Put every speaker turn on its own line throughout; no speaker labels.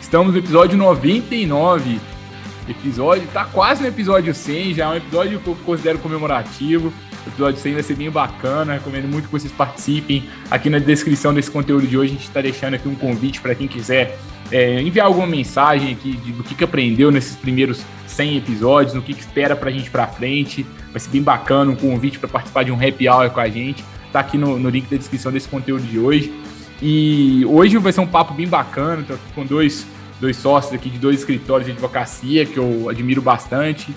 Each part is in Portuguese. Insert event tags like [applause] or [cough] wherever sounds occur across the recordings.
Estamos no episódio 99. Episódio, tá quase no episódio 100, já é um episódio que eu considero comemorativo. O episódio 100 vai ser bem bacana, recomendo muito que vocês participem. Aqui na descrição desse conteúdo de hoje, a gente está deixando aqui um convite para quem quiser é, enviar alguma mensagem aqui de, do que, que aprendeu nesses primeiros 100 episódios, no que, que espera para a gente para frente. Vai ser bem bacana, um convite para participar de um happy hour com a gente. Tá aqui no, no link da descrição desse conteúdo de hoje. E hoje vai ser um papo bem bacana, tô aqui com dois dois sócios aqui de dois escritórios de advocacia que eu admiro bastante.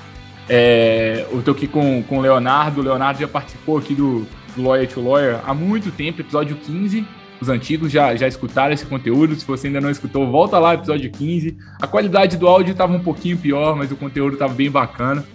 É, eu tô aqui com, com o Leonardo. O Leonardo já participou aqui do, do Lawyer to Lawyer há muito tempo, episódio 15. Os antigos já, já escutaram esse conteúdo. Se você ainda não escutou, volta lá, episódio 15. A qualidade do áudio estava um pouquinho pior, mas o conteúdo estava bem bacana.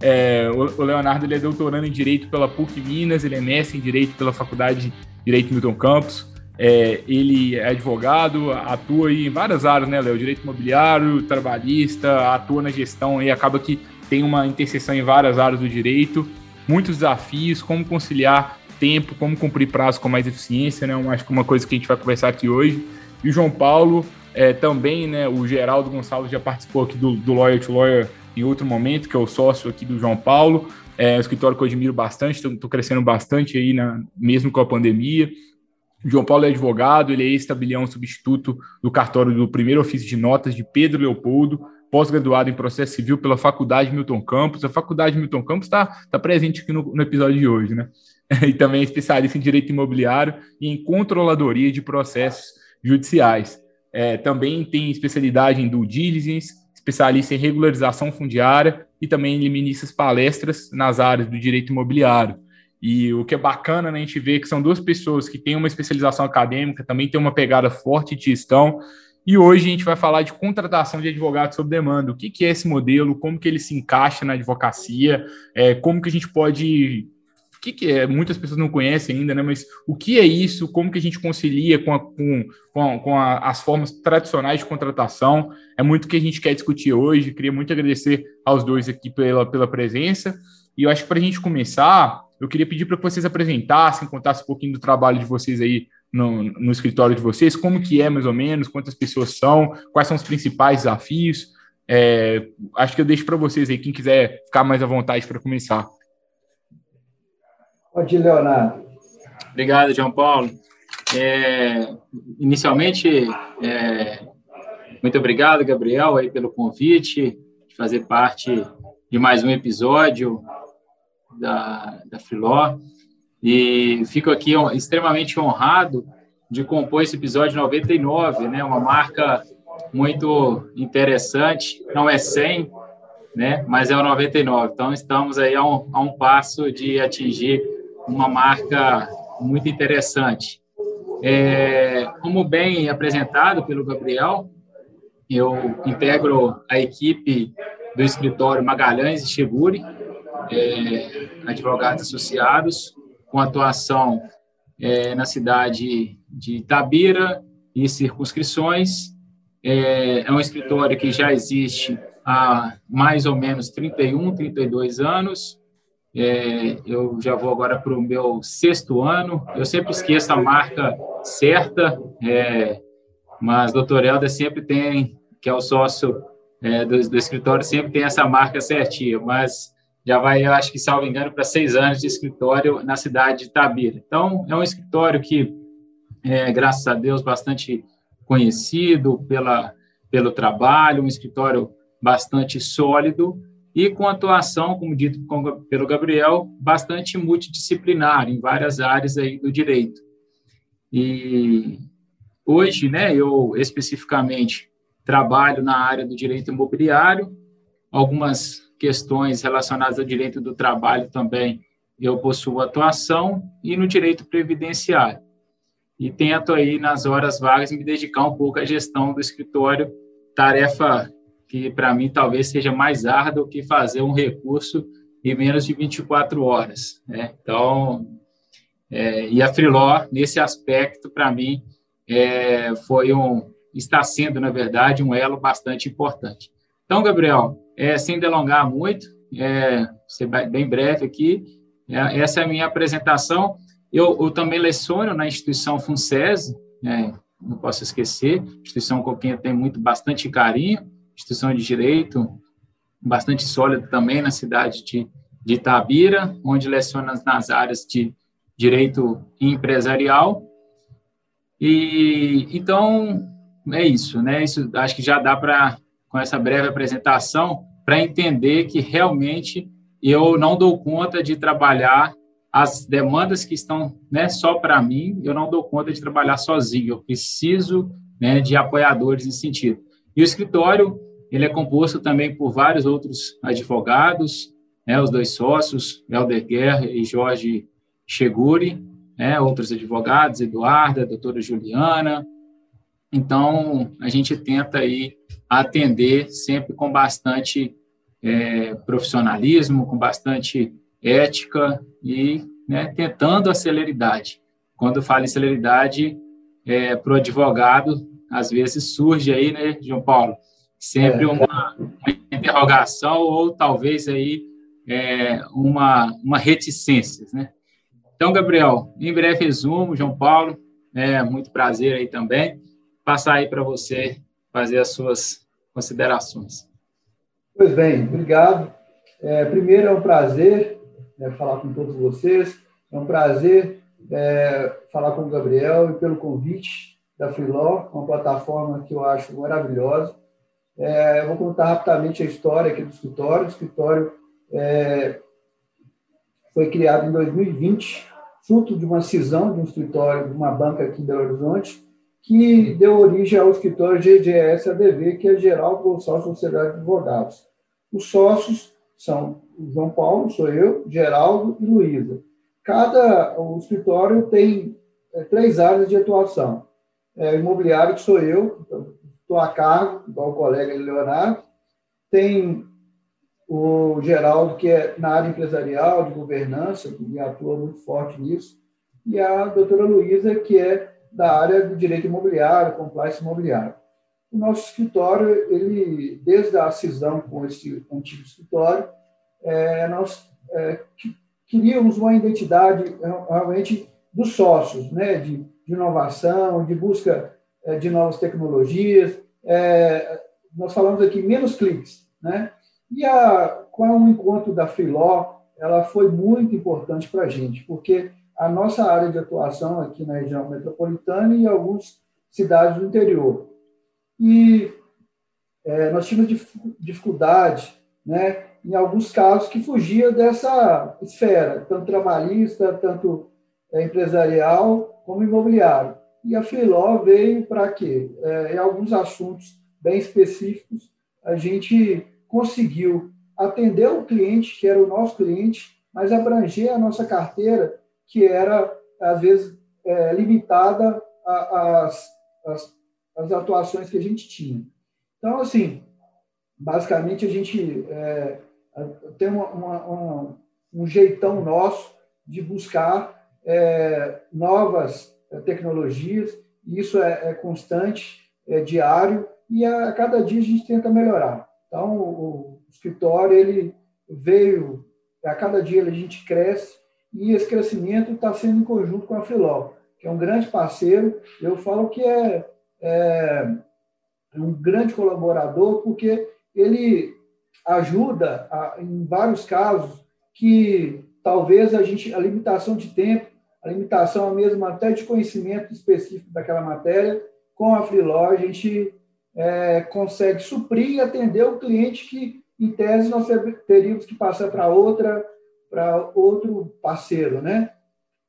É, o, o, Leonardo ele é doutorando em Direito pela PUC Minas, ele é mestre em Direito pela Faculdade de Direito Milton Campos. É, ele é advogado, atua em várias áreas, né, Léo? Direito imobiliário, trabalhista, atua na gestão e acaba que tem uma interseção em várias áreas do direito. Muitos desafios, como conciliar tempo, como cumprir prazo com mais eficiência, né? Acho que uma coisa que a gente vai conversar aqui hoje. E o João Paulo é, também, né? O Geraldo Gonçalves já participou aqui do, do Lawyer to Lawyer em outro momento, que é o sócio aqui do João Paulo. É um escritório que eu admiro bastante, estou crescendo bastante aí, na, mesmo com a pandemia. João Paulo é advogado, ele é ex-tabelião substituto do cartório do primeiro ofício de notas de Pedro Leopoldo, pós-graduado em processo civil pela Faculdade Milton Campos. A Faculdade Milton Campos está tá presente aqui no, no, episódio de hoje, né? [laughs] E também é especialista em direito imobiliário e em controladoria de processos judiciais. É, também tem especialidade em due diligence, especialista em regularização fundiária e também ele ministra palestras nas áreas do direito imobiliário. E o que é bacana, né, a gente vê que são duas pessoas que têm uma especialização acadêmica, também têm uma pegada forte de gestão. E hoje a gente vai falar de contratação de advogados sob demanda. O que, que é esse modelo, como que ele se encaixa na advocacia, é, como que a gente pode o que, que, é? Muitas pessoas não conhecem ainda, né? Mas o que é isso? Como que a gente concilia com, a, com, com, a, com a, as formas tradicionais de contratação? É muito o que a gente quer discutir hoje. Queria muito agradecer aos dois aqui pela, pela presença. E eu acho que para a gente começar, eu queria pedir para que vocês apresentassem, contassem um pouquinho do trabalho de vocês aí no, no, escritório de vocês, como que é mais ou menos, quantas pessoas são, quais são os principais desafios. É, acho que eu deixo para vocês aí, quem quiser ficar mais à vontade para começar.
Pode ir, Leonardo.
Obrigado, João Paulo. É, inicialmente, é, muito obrigado, Gabriel, aí, pelo convite de fazer parte de mais um episódio da, da Filó. E fico aqui extremamente honrado de compor esse episódio 99, né? Uma marca muito interessante. Não é 100, né? Mas é o 99. Então estamos aí a um, a um passo de atingir uma marca muito interessante. É, como bem apresentado pelo Gabriel, eu integro a equipe do escritório Magalhães e Cheguri, é, advogados associados, com atuação é, na cidade de Itabira e circunscrições. É, é um escritório que já existe há mais ou menos 31, 32 anos. É, eu já vou agora para o meu sexto ano. Eu sempre esqueço a marca certa, é, mas doutor Helder sempre tem, que é o sócio é, do, do, escritório, sempre tem essa marca certinha. Mas já vai, eu acho que, salvo engano, para seis anos de escritório na cidade de Tabira. Então, é um escritório que, é, graças a Deus, bastante conhecido pela, pelo trabalho, um escritório bastante sólido e com atuação, como dito pelo Gabriel, bastante multidisciplinar em várias áreas aí do direito. E hoje, né, eu especificamente trabalho na área do direito imobiliário, algumas questões relacionadas ao direito do trabalho também eu possuo atuação e no direito previdenciário. E tento aí, nas horas vagas, me dedicar um pouco à gestão do escritório, tarefa que para mim talvez seja mais árduo que fazer um recurso em menos de 24 horas. Né? Então, é, e a Freeló, nesse aspecto, para mim, é, foi um, está sendo, na verdade, um elo bastante importante. Então, Gabriel, é, sem delongar muito, é, ser bem breve aqui, é, essa é a minha apresentação. Eu, eu também leciono na instituição FUNSESI, né, não posso esquecer, instituição com quem eu tenho muito, bastante carinho, instituição de direito, bastante sólida também na cidade de, de Itabira, onde leciono nas áreas de direito empresarial. E então é isso, né? Isso acho que já dá para com essa breve apresentação para entender que realmente eu não dou conta de trabalhar as demandas que estão né, só para mim, eu não dou conta de trabalhar sozinho, eu preciso né, de apoiadores nesse sentido. E o escritório, ele é composto também por vários outros advogados, né, os dois sócios, Helder Guerra e Jorge Cheguri, né, outros advogados, Eduarda, doutora Juliana. Então, a gente tenta aí atender sempre com bastante é, profissionalismo, com bastante ética e né, tentando a celeridade. Quando falo em celeridade, é, para o advogado, às vezes surge aí, né, João Paulo, sempre é. uma, uma interrogação ou talvez aí é, uma, uma reticência, né? Então, Gabriel, em breve resumo, João Paulo, é muito prazer aí também, passar aí para você fazer as suas considerações.
Pois bem, obrigado. É, primeiro, é um prazer é, falar com todos vocês. É um prazer é, falar com o Gabriel e pelo convite da Freeló, uma plataforma que eu acho maravilhosa. É, eu vou contar rapidamente a história aqui do escritório. O escritório é, foi criado em 2020, fruto de uma cisão de um escritório, de uma banca aqui em Belo Horizonte, que deu origem ao escritório GGS ADV, que é Geral Consórcio Sociedade de Advogados. Os sócios são João Paulo, sou eu, Geraldo e Luísa. Cada o escritório tem é, três áreas de atuação. É, imobiliário, que sou eu, estou a cargo, igual o colega Leonardo. Tem o Geraldo, que é na área empresarial, de governança, que atua muito forte nisso. E a doutora Luísa, que é da área do direito imobiliário, compliance imobiliário. O nosso escritório, ele, desde a cisão com esse antigo escritório, é, nós é, queríamos uma identidade realmente dos sócios, né, de, de inovação, de busca é, de novas tecnologias. É, nós falamos aqui menos cliques, né? E a, com o encontro da Filó, ela foi muito importante para a gente, porque a nossa área de atuação aqui na região metropolitana e algumas cidades do interior. E é, nós tínhamos dificuldade, né, em alguns casos, que fugia dessa esfera, tanto trabalhista, tanto é, empresarial, como imobiliário. E a Filó veio para quê? É, em alguns assuntos bem específicos, a gente conseguiu atender o cliente, que era o nosso cliente, mas abranger a nossa carteira, que era, às vezes, é, limitada às, atuações que a gente tinha. Então, assim, basicamente, a gente é, tem uma, uma, um jeitão nosso de buscar é, novas é, tecnologias, e isso é, é, constante, é diário, e a, cada dia a gente tenta melhorar. Então, o, o escritório, ele veio, a cada dia a gente cresce, e esse crescimento está sendo em conjunto com a Filó, que é um grande parceiro. Eu falo que é, é um grande colaborador, porque ele ajuda a, em vários casos que talvez a gente a limitação de tempo, a limitação mesmo até de conhecimento específico daquela matéria, com a Freeló a gente é, consegue suprir e atender o cliente que, em tese, nós teríamos que passar para outra para outro parceiro, né?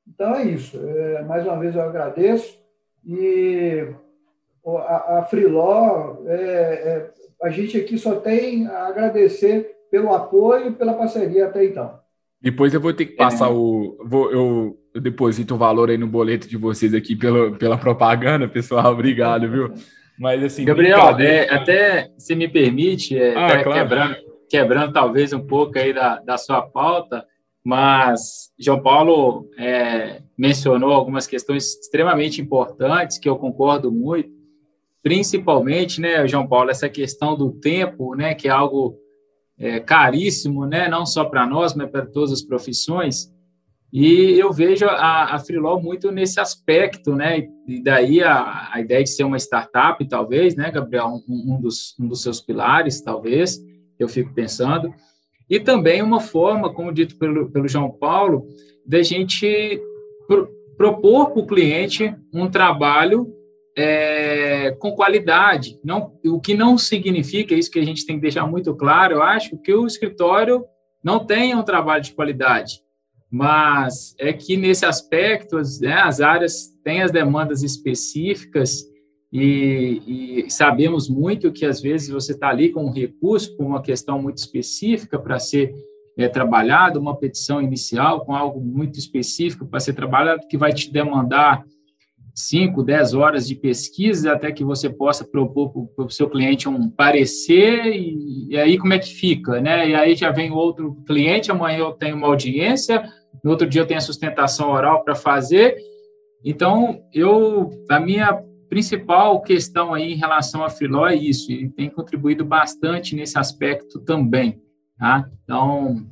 Então é isso. É, mais uma vez eu agradeço e a, a Freeló é, é, a gente aqui só tem a agradecer pelo apoio e pela parceria até então.
Depois eu vou ter que passar é. o. Vou, eu, deposito o valor aí no boleto de vocês aqui pela, pela propaganda, pessoal. [laughs] Obrigado, viu?
Mas assim, Gabriel, é, até se me permite, é, ah, claro. quebrando, quebrando talvez um pouco aí da, da sua pauta, mas João Paulo é, mencionou algumas questões extremamente importantes que eu concordo muito, principalmente, né, João Paulo, essa questão do tempo, né, que é algo é, caríssimo, né, não só para nós, mas para todas as profissões. E eu vejo a, a muito nesse aspecto, né? E daí a, a ideia de ser uma startup, talvez, né, Gabriel, um, um, dos, um dos seus pilares, talvez, eu fico pensando. E também uma forma, como dito pelo, pelo João Paulo, da gente pro, propor para o cliente um trabalho é, com qualidade. Não, o que não significa, isso que a gente tem que deixar muito claro, eu acho, que o escritório não tenha um trabalho de qualidade mas é que nesse aspecto né, as áreas têm as demandas específicas e, e, sabemos muito que às vezes você está ali com um recurso, com uma questão muito específica para ser é, trabalhado, uma petição inicial com algo muito específico para ser trabalhado, que vai te demandar 5, 10 horas de pesquisa até que você possa propor para o seu cliente um parecer, e, e, aí como é que fica, né? E aí já vem outro cliente, amanhã eu tenho uma audiência, no outro dia eu tenho a sustentação oral para fazer. Então, eu, a minha principal questão aí em relação à Filó é isso, e tem contribuído bastante nesse aspecto também, tá? Então,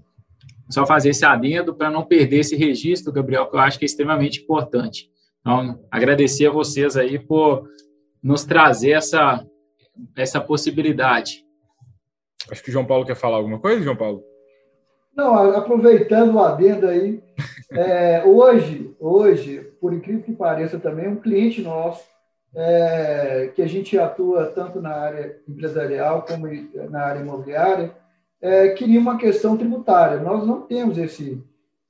só fazer esse adendo para não perder esse registro, Gabriel, que eu acho que é extremamente importante. Então, agradecer a vocês aí por nos trazer essa, essa possibilidade.
Acho que o João Paulo quer falar alguma coisa, João Paulo?
Não, aproveitando o adendo aí, [laughs] é, hoje, hoje, por incrível que pareça também, um cliente nosso, é, que a gente atua tanto na área empresarial como na área imobiliária, é, queria uma questão tributária. Nós não temos esse,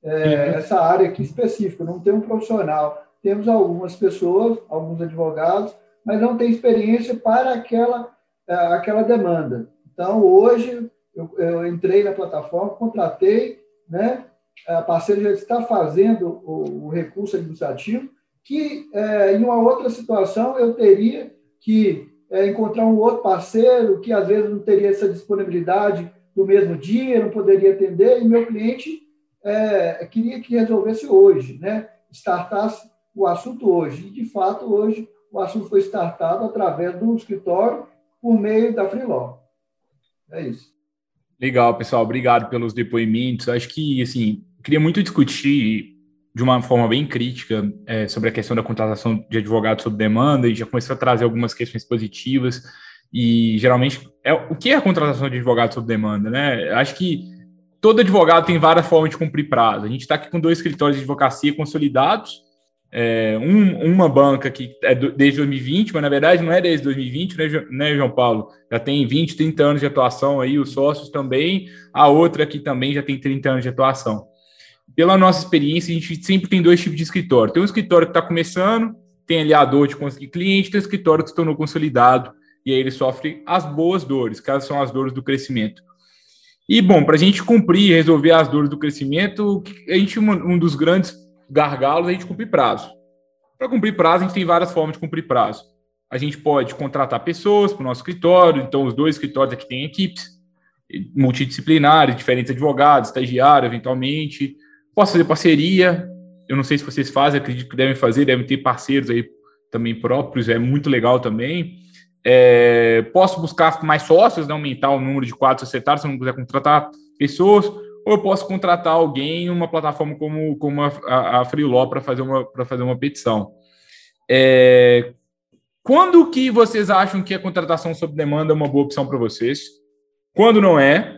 é, essa área aqui específica, não tem um profissional. Temos algumas pessoas, alguns advogados, mas não tem experiência para aquela, é, aquela demanda. Então, hoje, eu, eu entrei na plataforma, contratei, né? A parceira já está fazendo o, o recurso administrativo, que é, em uma outra situação eu teria que é, encontrar um outro parceiro que às vezes não teria essa disponibilidade no mesmo dia, não poderia atender, e meu cliente é, queria que resolvesse hoje, né? startasse o assunto hoje. E, de fato, hoje o assunto foi startado através do escritório por meio da Freeló. É isso.
Legal, pessoal. Obrigado pelos depoimentos. Acho que, assim, queria muito discutir de uma forma bem crítica é, sobre a questão da contratação de advogados sob demanda e já começou a trazer algumas questões positivas. E geralmente, é, o que é a contratação de advogado sob demanda, né? Acho que todo advogado tem várias formas de cumprir prazo. A gente está aqui com dois escritórios de advocacia consolidados é, um, uma banca que é do, desde 2020, mas na verdade não é desde 2020, né, né, João Paulo? Já tem 20, 30 anos de atuação aí, os sócios também, a outra que também já tem 30 anos de atuação. Pela nossa experiência, a gente sempre tem dois tipos de escritório. Tem um escritório que está começando, tem ali a dor de conseguir cliente, tem um escritório que se tornou consolidado, e aí ele sofre as boas dores, que são as dores do crescimento. E, bom, para a gente cumprir e resolver as dores do crescimento, a gente, um dos grandes gargalos a gente cumprir prazo. Para cumprir prazo, a gente tem várias formas de cumprir prazo. A gente pode contratar pessoas para o nosso escritório, então os dois escritórios aqui têm equipes multidisciplinares, diferentes advogados, estagiários, eventualmente. Posso fazer parceria, eu não sei se vocês fazem, acredito que devem fazer, devem ter parceiros aí também próprios, é muito legal também. É, posso buscar mais sócios, né, aumentar o número de quadros societários, se eu não quiser contratar pessoas ou eu posso contratar alguém em uma plataforma como, como a, a, Freeló para fazer, uma, fazer uma petição. É, quando que vocês acham que a contratação sob demanda é uma boa opção para vocês? Quando não é?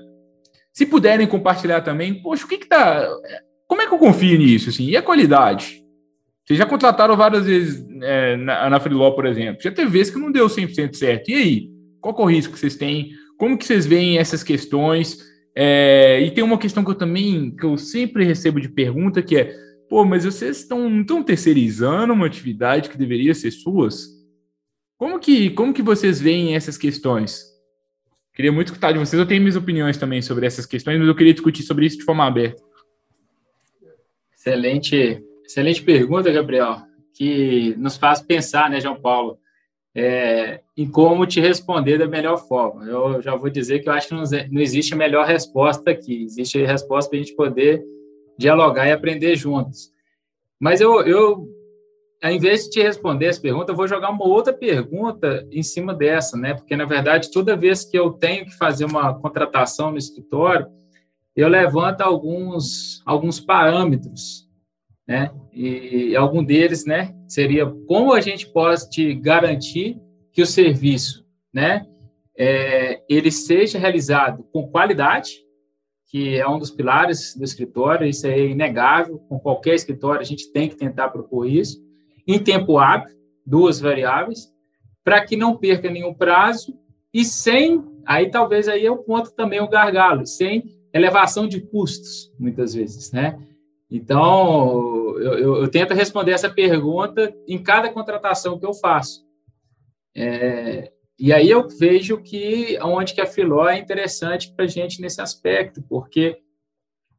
Se puderem compartilhar também, poxa, o que que tá... Como é que eu confio nisso? Assim? E a qualidade? Vocês já contrataram várias vezes é, na, na Freeló, por exemplo. Já teve vezes que não deu 100% certo. E aí? Qual é o risco que vocês têm? Como que vocês veem essas questões? É, e tem uma questão que eu também, que eu sempre recebo de pergunta, que é, pô, mas vocês estão, estão terceirizando uma atividade que deveria ser suas? Como que, como que vocês veem essas questões? Queria muito escutar de vocês, eu tenho minhas opiniões também sobre essas questões, mas eu queria discutir sobre isso de forma aberta.
Excelente, excelente pergunta, Gabriel, que nos faz pensar, né, João Paulo? é, em como te responder da melhor forma. Eu já vou dizer que eu acho que não, não existe a melhor resposta aqui, existe a resposta para a gente poder dialogar e aprender juntos. Mas eu, eu, ao invés de te responder essa pergunta, eu vou jogar uma outra pergunta em cima dessa, né? Porque, na verdade, toda vez que eu tenho que fazer uma contratação no escritório, eu levanto alguns, alguns parâmetros, né? E algum deles, né, seria como a gente pode garantir que o serviço, né, é, ele seja realizado com qualidade, que é um dos pilares do escritório, isso é inegável, com qualquer escritório a gente tem que tentar propor isso, em tempo hábil, duas variáveis, para que não perca nenhum prazo e sem, aí talvez aí é o ponto também o gargalo, sem elevação de custos, muitas vezes, né? Então, eu, eu, eu tento responder essa pergunta em cada contratação que eu faço. É, e aí eu vejo que onde que a Filó é interessante para a gente nesse aspecto, porque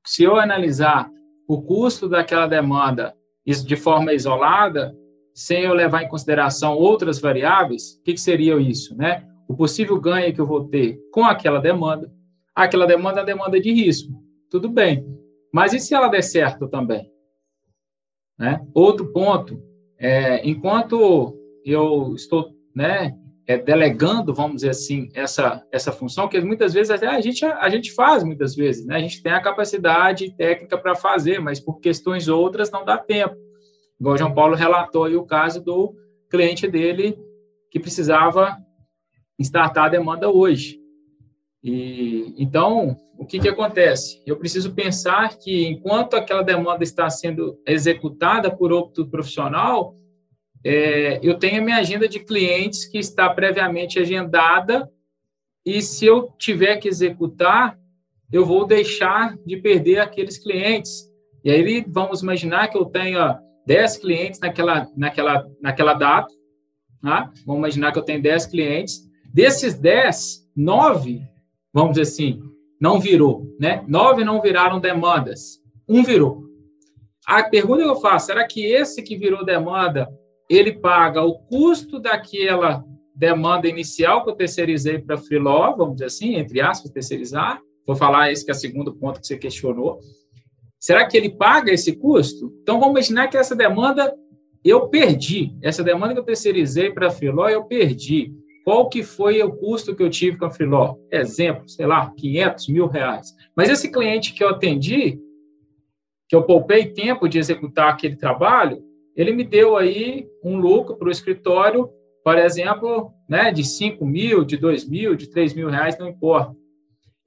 se eu analisar o custo daquela demanda de forma isolada, sem eu levar em consideração outras variáveis, o que, que seria isso, né? O possível ganho que eu vou ter com aquela demanda, aquela demanda é demanda de risco. Tudo bem. Mas e se ela der certo também? Né? Outro ponto, é, enquanto eu estou né, é, delegando, vamos dizer assim, essa, essa função, que muitas vezes a gente, a gente faz, muitas vezes, né? a gente tem a capacidade técnica para fazer, mas por questões outras não dá tempo. Igual o João Paulo relatou aí o caso do cliente dele que precisava startar a demanda hoje. E, então, o que, que acontece? Eu preciso pensar que, enquanto aquela demanda está sendo executada por outro profissional, é, eu tenho a minha agenda de clientes que está previamente agendada, e se eu tiver que executar, eu vou deixar de perder aqueles clientes. E aí, vamos imaginar que eu tenha 10 clientes naquela, naquela, naquela data, tá? vamos imaginar que eu tenho 10 clientes, desses 10, 9 vamos dizer assim, não virou, né? Nove não viraram demandas, um virou. A pergunta que eu faço, será que esse que virou demanda, ele paga o custo daquela demanda inicial que eu terceirizei para Filó, vamos dizer assim, entre aspas, terceirizar? Vou falar esse que é o segundo ponto que você questionou. Será que ele paga esse custo? Então, vamos imaginar que essa demanda eu perdi. Essa demanda que eu terceirizei para a Filó, eu perdi. Qual que foi o custo que eu tive com a Filó? Exemplo, sei lá, 500 mil reais. Mas esse cliente que eu atendi, que eu poupei tempo de executar aquele trabalho, ele me deu aí um lucro para o escritório, por exemplo, né, de 5 mil, de 2 mil, de 3 mil reais, não importa.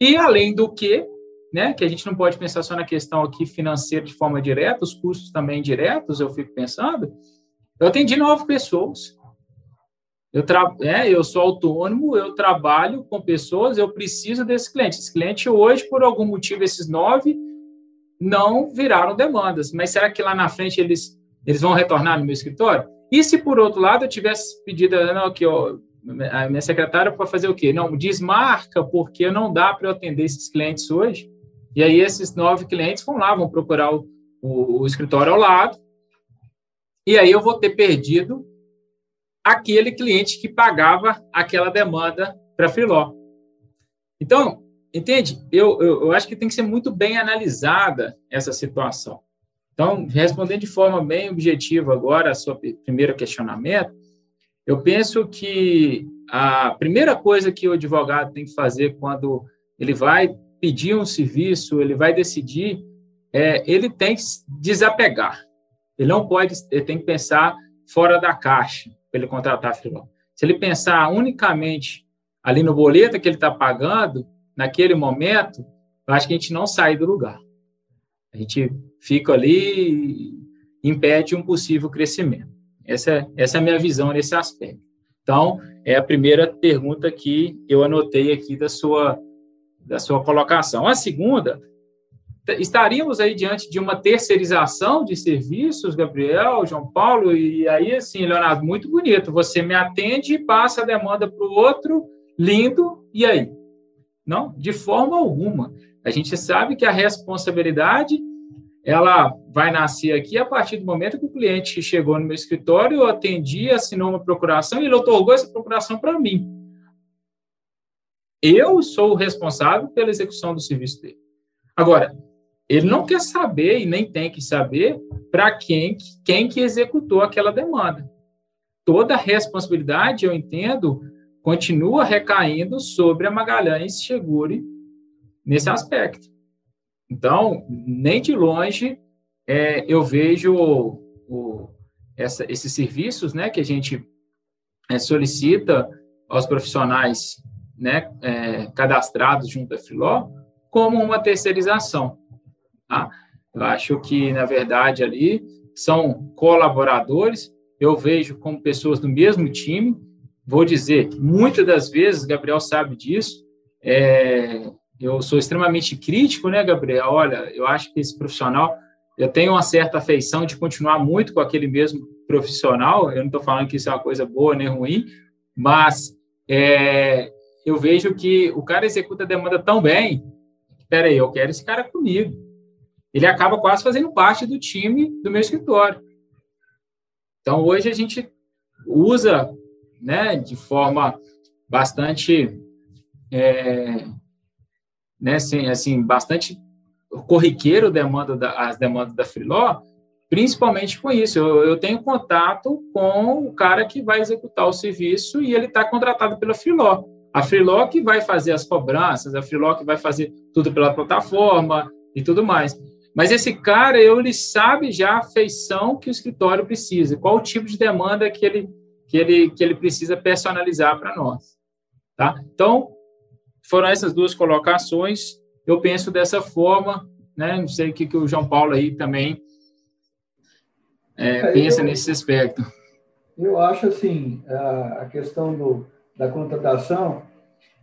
E além do que, né, que a gente não pode pensar só na questão aqui financeira de forma direta, os custos também diretos, eu fico pensando, eu atendi nove pessoas, eu, tra... é, eu sou autônomo, eu trabalho com pessoas, eu preciso desse cliente. Esse cliente hoje, por algum motivo, esses nove não viraram demandas. Mas será que lá na frente eles, eles vão retornar no meu escritório? E se, por outro lado, eu tivesse pedido não, que ó, a minha secretária para fazer o quê? Não, desmarca, porque não dá para eu atender esses clientes hoje. E aí esses nove clientes vão lá, vão procurar o, o, o escritório ao lado. E aí eu vou ter perdido aquele cliente que pagava aquela demanda para Filó. Então, entende? Eu, eu, eu, acho que tem que ser muito bem analisada essa situação. Então, respondendo de forma bem objetiva agora a sua primeiro questionamento, eu penso que a primeira coisa que o advogado tem que fazer quando ele vai pedir um serviço, ele vai decidir, é, ele tem que desapegar. Ele não pode, ele tem que pensar fora da caixa para ele contratar freelance. Se ele pensar unicamente ali no boleto que ele está pagando, naquele momento, eu acho que a gente não sai do lugar. A gente fica ali e impede um possível crescimento. Essa é, essa é a minha visão nesse aspecto. Então, é a primeira pergunta que eu anotei aqui da sua, da sua colocação. A segunda estaríamos aí diante de uma terceirização de serviços, Gabriel, João Paulo, e aí, assim, Leonardo, muito bonito. Você me atende, passa a demanda para o outro, lindo, e aí? Não, de forma alguma. A gente sabe que a responsabilidade ela vai nascer aqui a partir do momento que o cliente chegou no meu escritório, eu atendi, assinou uma procuração e ele otorgou essa procuração para mim. Eu sou o responsável pela execução do serviço dele. Agora, ele não quer saber e nem tem que saber para quem, quem que executou aquela demanda. Toda a responsabilidade, eu entendo, continua recaindo sobre a Magalhães Segure nesse aspecto. Então, nem de longe é, eu vejo o, o, essa, esses serviços né, que a gente é, solicita aos profissionais né, é, cadastrados junto à Filó como uma terceirização. Tá? Eu acho que, na verdade, ali são colaboradores, eu vejo como pessoas do mesmo time. Vou dizer, muitas das vezes, Gabriel sabe disso, é, eu sou extremamente crítico, né, Gabriel? Olha, eu acho que esse profissional, eu tenho uma certa afeição de continuar muito com aquele mesmo profissional. Eu não estou falando que isso é uma coisa boa nem ruim, mas é, eu vejo que o cara executa a demanda tão bem. Espera aí, eu quero esse cara comigo. Ele acaba quase fazendo parte do time do meu escritório. Então, hoje a gente usa, né, de forma bastante é, né, assim, assim bastante corriqueiro demanda da, as demandas da Freeló, principalmente com isso. Eu, eu, tenho contato com o cara que vai executar o serviço e ele está contratado pela Freeló. A Freeló que vai fazer as cobranças, a Freeló que vai fazer tudo pela plataforma e tudo mais. Mas esse cara, ele sabe já a feição que o escritório precisa, qual o tipo de demanda que ele, que ele, que ele precisa personalizar para nós. Tá? Então, foram essas duas colocações. Eu penso dessa forma, né? Não sei o que, que o João Paulo aí também é, é pensa eu, nesse aspecto.
Eu acho assim, a, questão do, da contratação,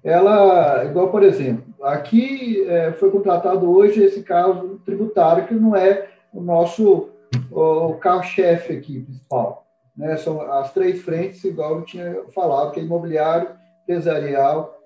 ela, igual por exemplo, aqui é, foi contratado hoje esse caso tributário que não é o nosso carro-chefe aqui principal. Né? São as três frentes, igual eu tinha falado, que é imobiliário, empresarial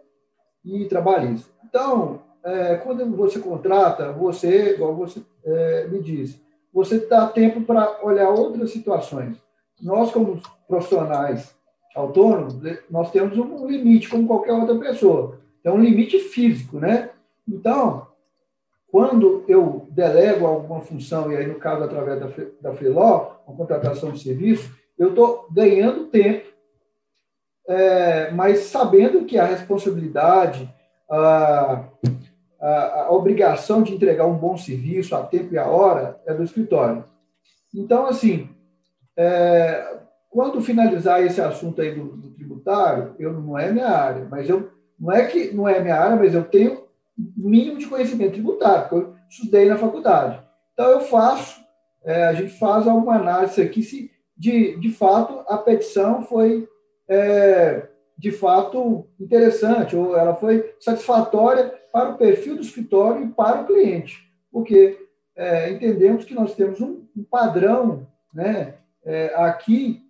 e trabalhista. Então, é, quando você contrata, você, igual você é, me disse, você dá tempo para olhar outras situações. Nós, como profissionais autônomos, nós temos um limite, como qualquer outra pessoa. É um limite físico, né? Então, quando eu delego alguma função, e aí no caso através da, da Freeló, uma contratação de serviço, eu estou ganhando tempo é, mas sabendo que a responsabilidade, a, a, a, obrigação de entregar um bom serviço a tempo e a hora é do escritório. Então, assim, é, quando finalizar esse assunto aí do, do, tributário, eu não é minha área, mas eu não é que não é minha área, mas eu tenho mínimo de conhecimento tributário, porque eu estudei na faculdade. Então eu faço, é, a gente faz alguma análise aqui se de, de fato a petição foi é, de fato interessante, ou ela foi satisfatória para o perfil do escritório e para o cliente, porque é, entendemos que nós temos um, um padrão né, é, aqui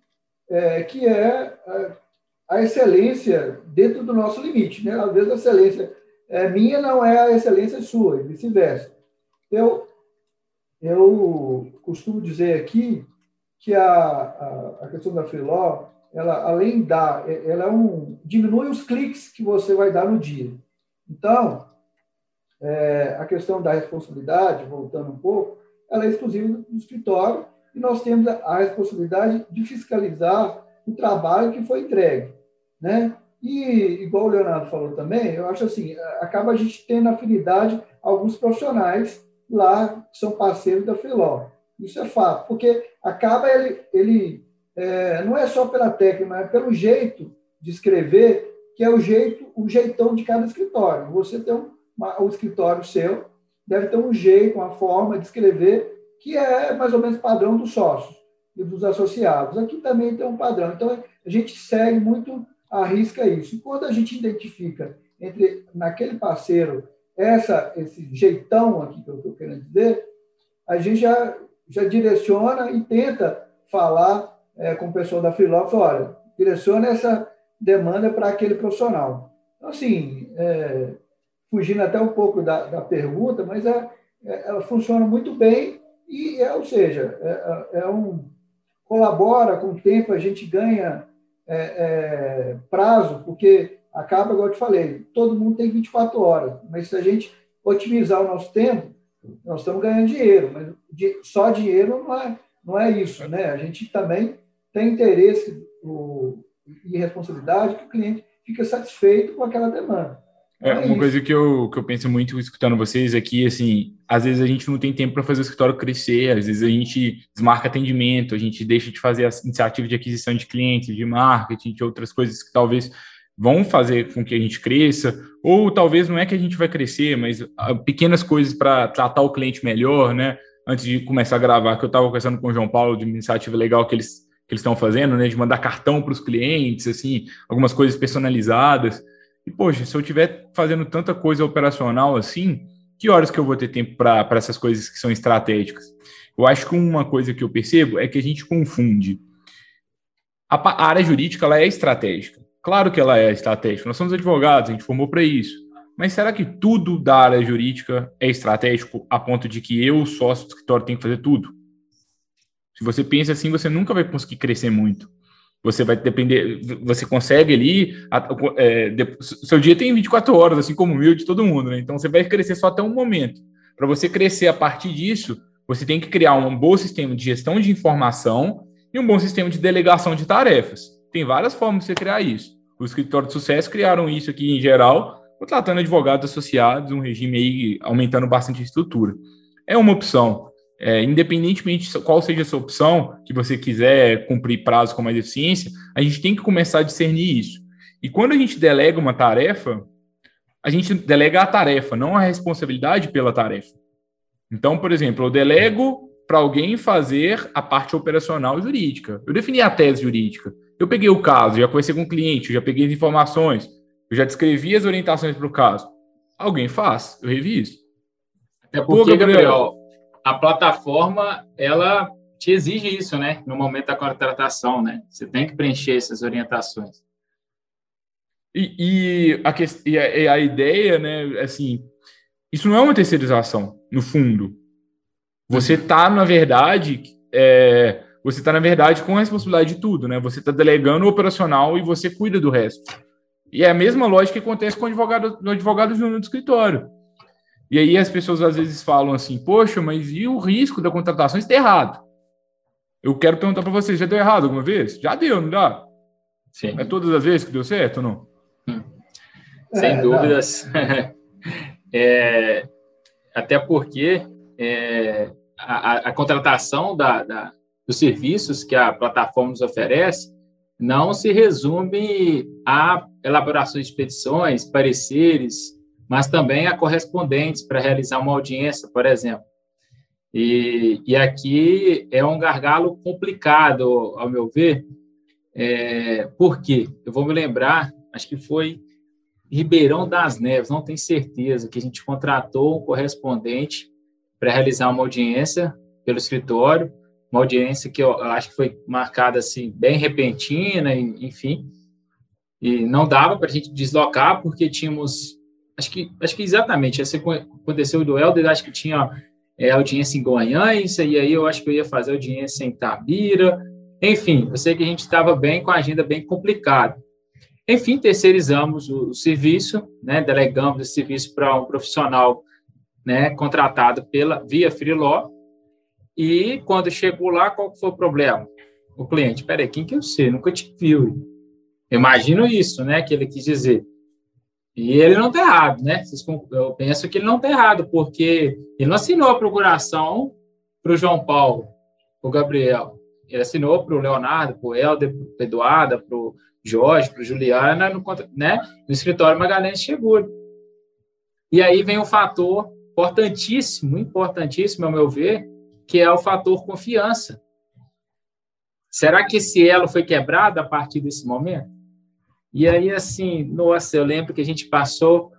é, que é a excelência dentro do nosso limite. Né? Às vezes a excelência é minha não é a excelência sua, e vice-versa. Eu, eu costumo dizer aqui que a, a, a questão da Freeló ela além da, ela é um diminui os cliques que você vai dar no dia. Então, é, a questão da responsabilidade, voltando um pouco, ela é exclusiva do escritório e nós temos a, a responsabilidade de fiscalizar o trabalho que foi entregue, né? E igual o Leonardo falou também, eu acho assim, acaba a gente tendo afinidade alguns profissionais lá que são parceiros da Filó. Isso é fato, porque acaba ele, ele é, não é só pela técnica, mas é pelo jeito de escrever, que é o jeito, o jeitão de cada escritório. Você tem um, uma, um escritório seu, deve ter um jeito, uma forma de escrever que é mais ou menos padrão dos sócios e dos associados. Aqui também tem um padrão. Então, a gente segue muito a risca isso. E quando a gente identifica entre naquele parceiro essa esse jeitão aqui que eu estou querendo dizer, a gente já, já direciona e tenta falar é, com o pessoal da Freelog, olha, direciona essa demanda para aquele profissional. Então, assim, é, fugindo até um pouco da, da pergunta, mas é, é, ela funciona muito bem E, é, ou seja, é, é um colabora com o tempo, a gente ganha é, é, prazo, porque acaba, igual eu te falei, todo mundo tem 24 horas, mas se a gente otimizar o nosso tempo, nós estamos ganhando dinheiro, mas só dinheiro não é, não é isso, né? A gente também tem interesse o, e responsabilidade que o cliente fica satisfeito com aquela demanda.
É, uma coisa que eu, que eu penso muito escutando vocês aqui, assim, às vezes a gente não tem tempo para fazer o escritório crescer, às vezes a gente desmarca atendimento, a gente deixa de fazer as iniciativas de aquisição de clientes, de marketing, de outras coisas que talvez vão fazer com que a gente cresça, ou talvez não é que a gente vai crescer, mas ah, pequenas coisas para tratar o cliente melhor, né? Antes de começar a gravar, que eu estava conversando com o João Paulo de uma iniciativa legal que eles que eles estão fazendo, né? De mandar cartão para os clientes, assim, algumas coisas personalizadas. E, poxa, se eu estiver fazendo tanta coisa operacional assim, que horas que eu vou ter tempo para essas coisas que são estratégicas? Eu acho que uma coisa que eu percebo é que a gente confunde. A, a área jurídica ela é estratégica. Claro que ela é estratégica. Nós somos advogados, a gente formou para isso. Mas será que tudo da área jurídica é estratégico a ponto de que eu, sócio do escritório, tenho que fazer tudo? Se você pensa assim, você nunca vai conseguir crescer muito. Você vai depender, você consegue ali, é, seu dia tem 24 horas, assim como o meu de todo mundo, né? Então você vai crescer só até um momento. Para você crescer a partir disso, você tem que criar um bom sistema de gestão de informação e um bom sistema de delegação de tarefas. Tem várias formas de você criar isso. Os escritórios de sucesso criaram isso aqui em geral, contratando advogados associados, um regime aí aumentando bastante a estrutura. É uma opção. É, independentemente de qual seja a sua opção, que você quiser cumprir prazo com mais eficiência, a gente tem que começar a discernir isso. E quando a gente delega uma tarefa, a gente delega a tarefa, não a responsabilidade pela tarefa. Então, por exemplo, eu delego para alguém fazer a parte operacional jurídica. Eu defini a tese jurídica. Eu peguei o caso, já conheci com o cliente, já peguei as informações, eu já descrevi as orientações para o caso. Alguém faz, eu reviso.
Até porque, Pô, Gabriel, Gabriel a plataforma ela te exige isso, né? No momento da contratação, né? Você tem que preencher essas orientações.
E, e, a, e a, e a ideia, né? Assim, isso não é uma terceirização, no fundo. Você está, na verdade, é, você está, na verdade, com a responsabilidade de tudo, né? Você está delegando o operacional e você cuida do resto. E é a mesma lógica que acontece com o advogado, no advogado júnior do escritório. E aí as pessoas às vezes falam assim, poxa, mas e o risco da contratação está errado? Eu quero perguntar para vocês, já deu errado alguma vez? Já deu, não dá? Sim. É todas as vezes que deu certo ou não? Hum.
Sem é, dúvidas. [laughs] é, até porque é, a, a, contratação da, da, dos serviços que a plataforma nos oferece não se resume a elaborações de petições, pareceres, mas também a correspondentes para realizar uma audiência, por exemplo. E, e aqui é um gargalo complicado, ao meu ver, é, por quê? Eu vou me lembrar, acho que foi Ribeirão das Neves, não tenho certeza, que a gente contratou um correspondente para realizar uma audiência pelo escritório, uma audiência que eu acho que foi marcada assim, bem repentina, enfim, e não dava para a gente deslocar, porque tínhamos acho que, acho que exatamente, essa aconteceu do Helder, acho que tinha é, audiência em Goiânia, e aí eu acho que eu ia fazer audiência em Tabira, enfim, eu sei que a gente estava bem com a agenda bem complicada. Enfim, terceirizamos o, o serviço, né, delegamos esse serviço para um profissional né, contratado pela via Freeló, e quando chegou lá, qual foi o problema? O cliente, peraí, quem que eu sei? Nunca te viu. Imagino isso, né, que ele quis dizer. E ele não está errado, né? Eu penso que ele não está errado, porque ele não assinou a procuração para o João Paulo, para o Gabriel. Ele assinou para o Leonardo, para o Helder, para o Eduardo, para o Jorge, para o Juliana, no, né, no escritório Magalhães Seguro. E aí vem um fator importantíssimo, importantíssimo, ao meu ver, que é o fator confiança. Será que esse elo foi quebrado a partir desse momento? E aí, assim, nossa, eu lembro que a gente passou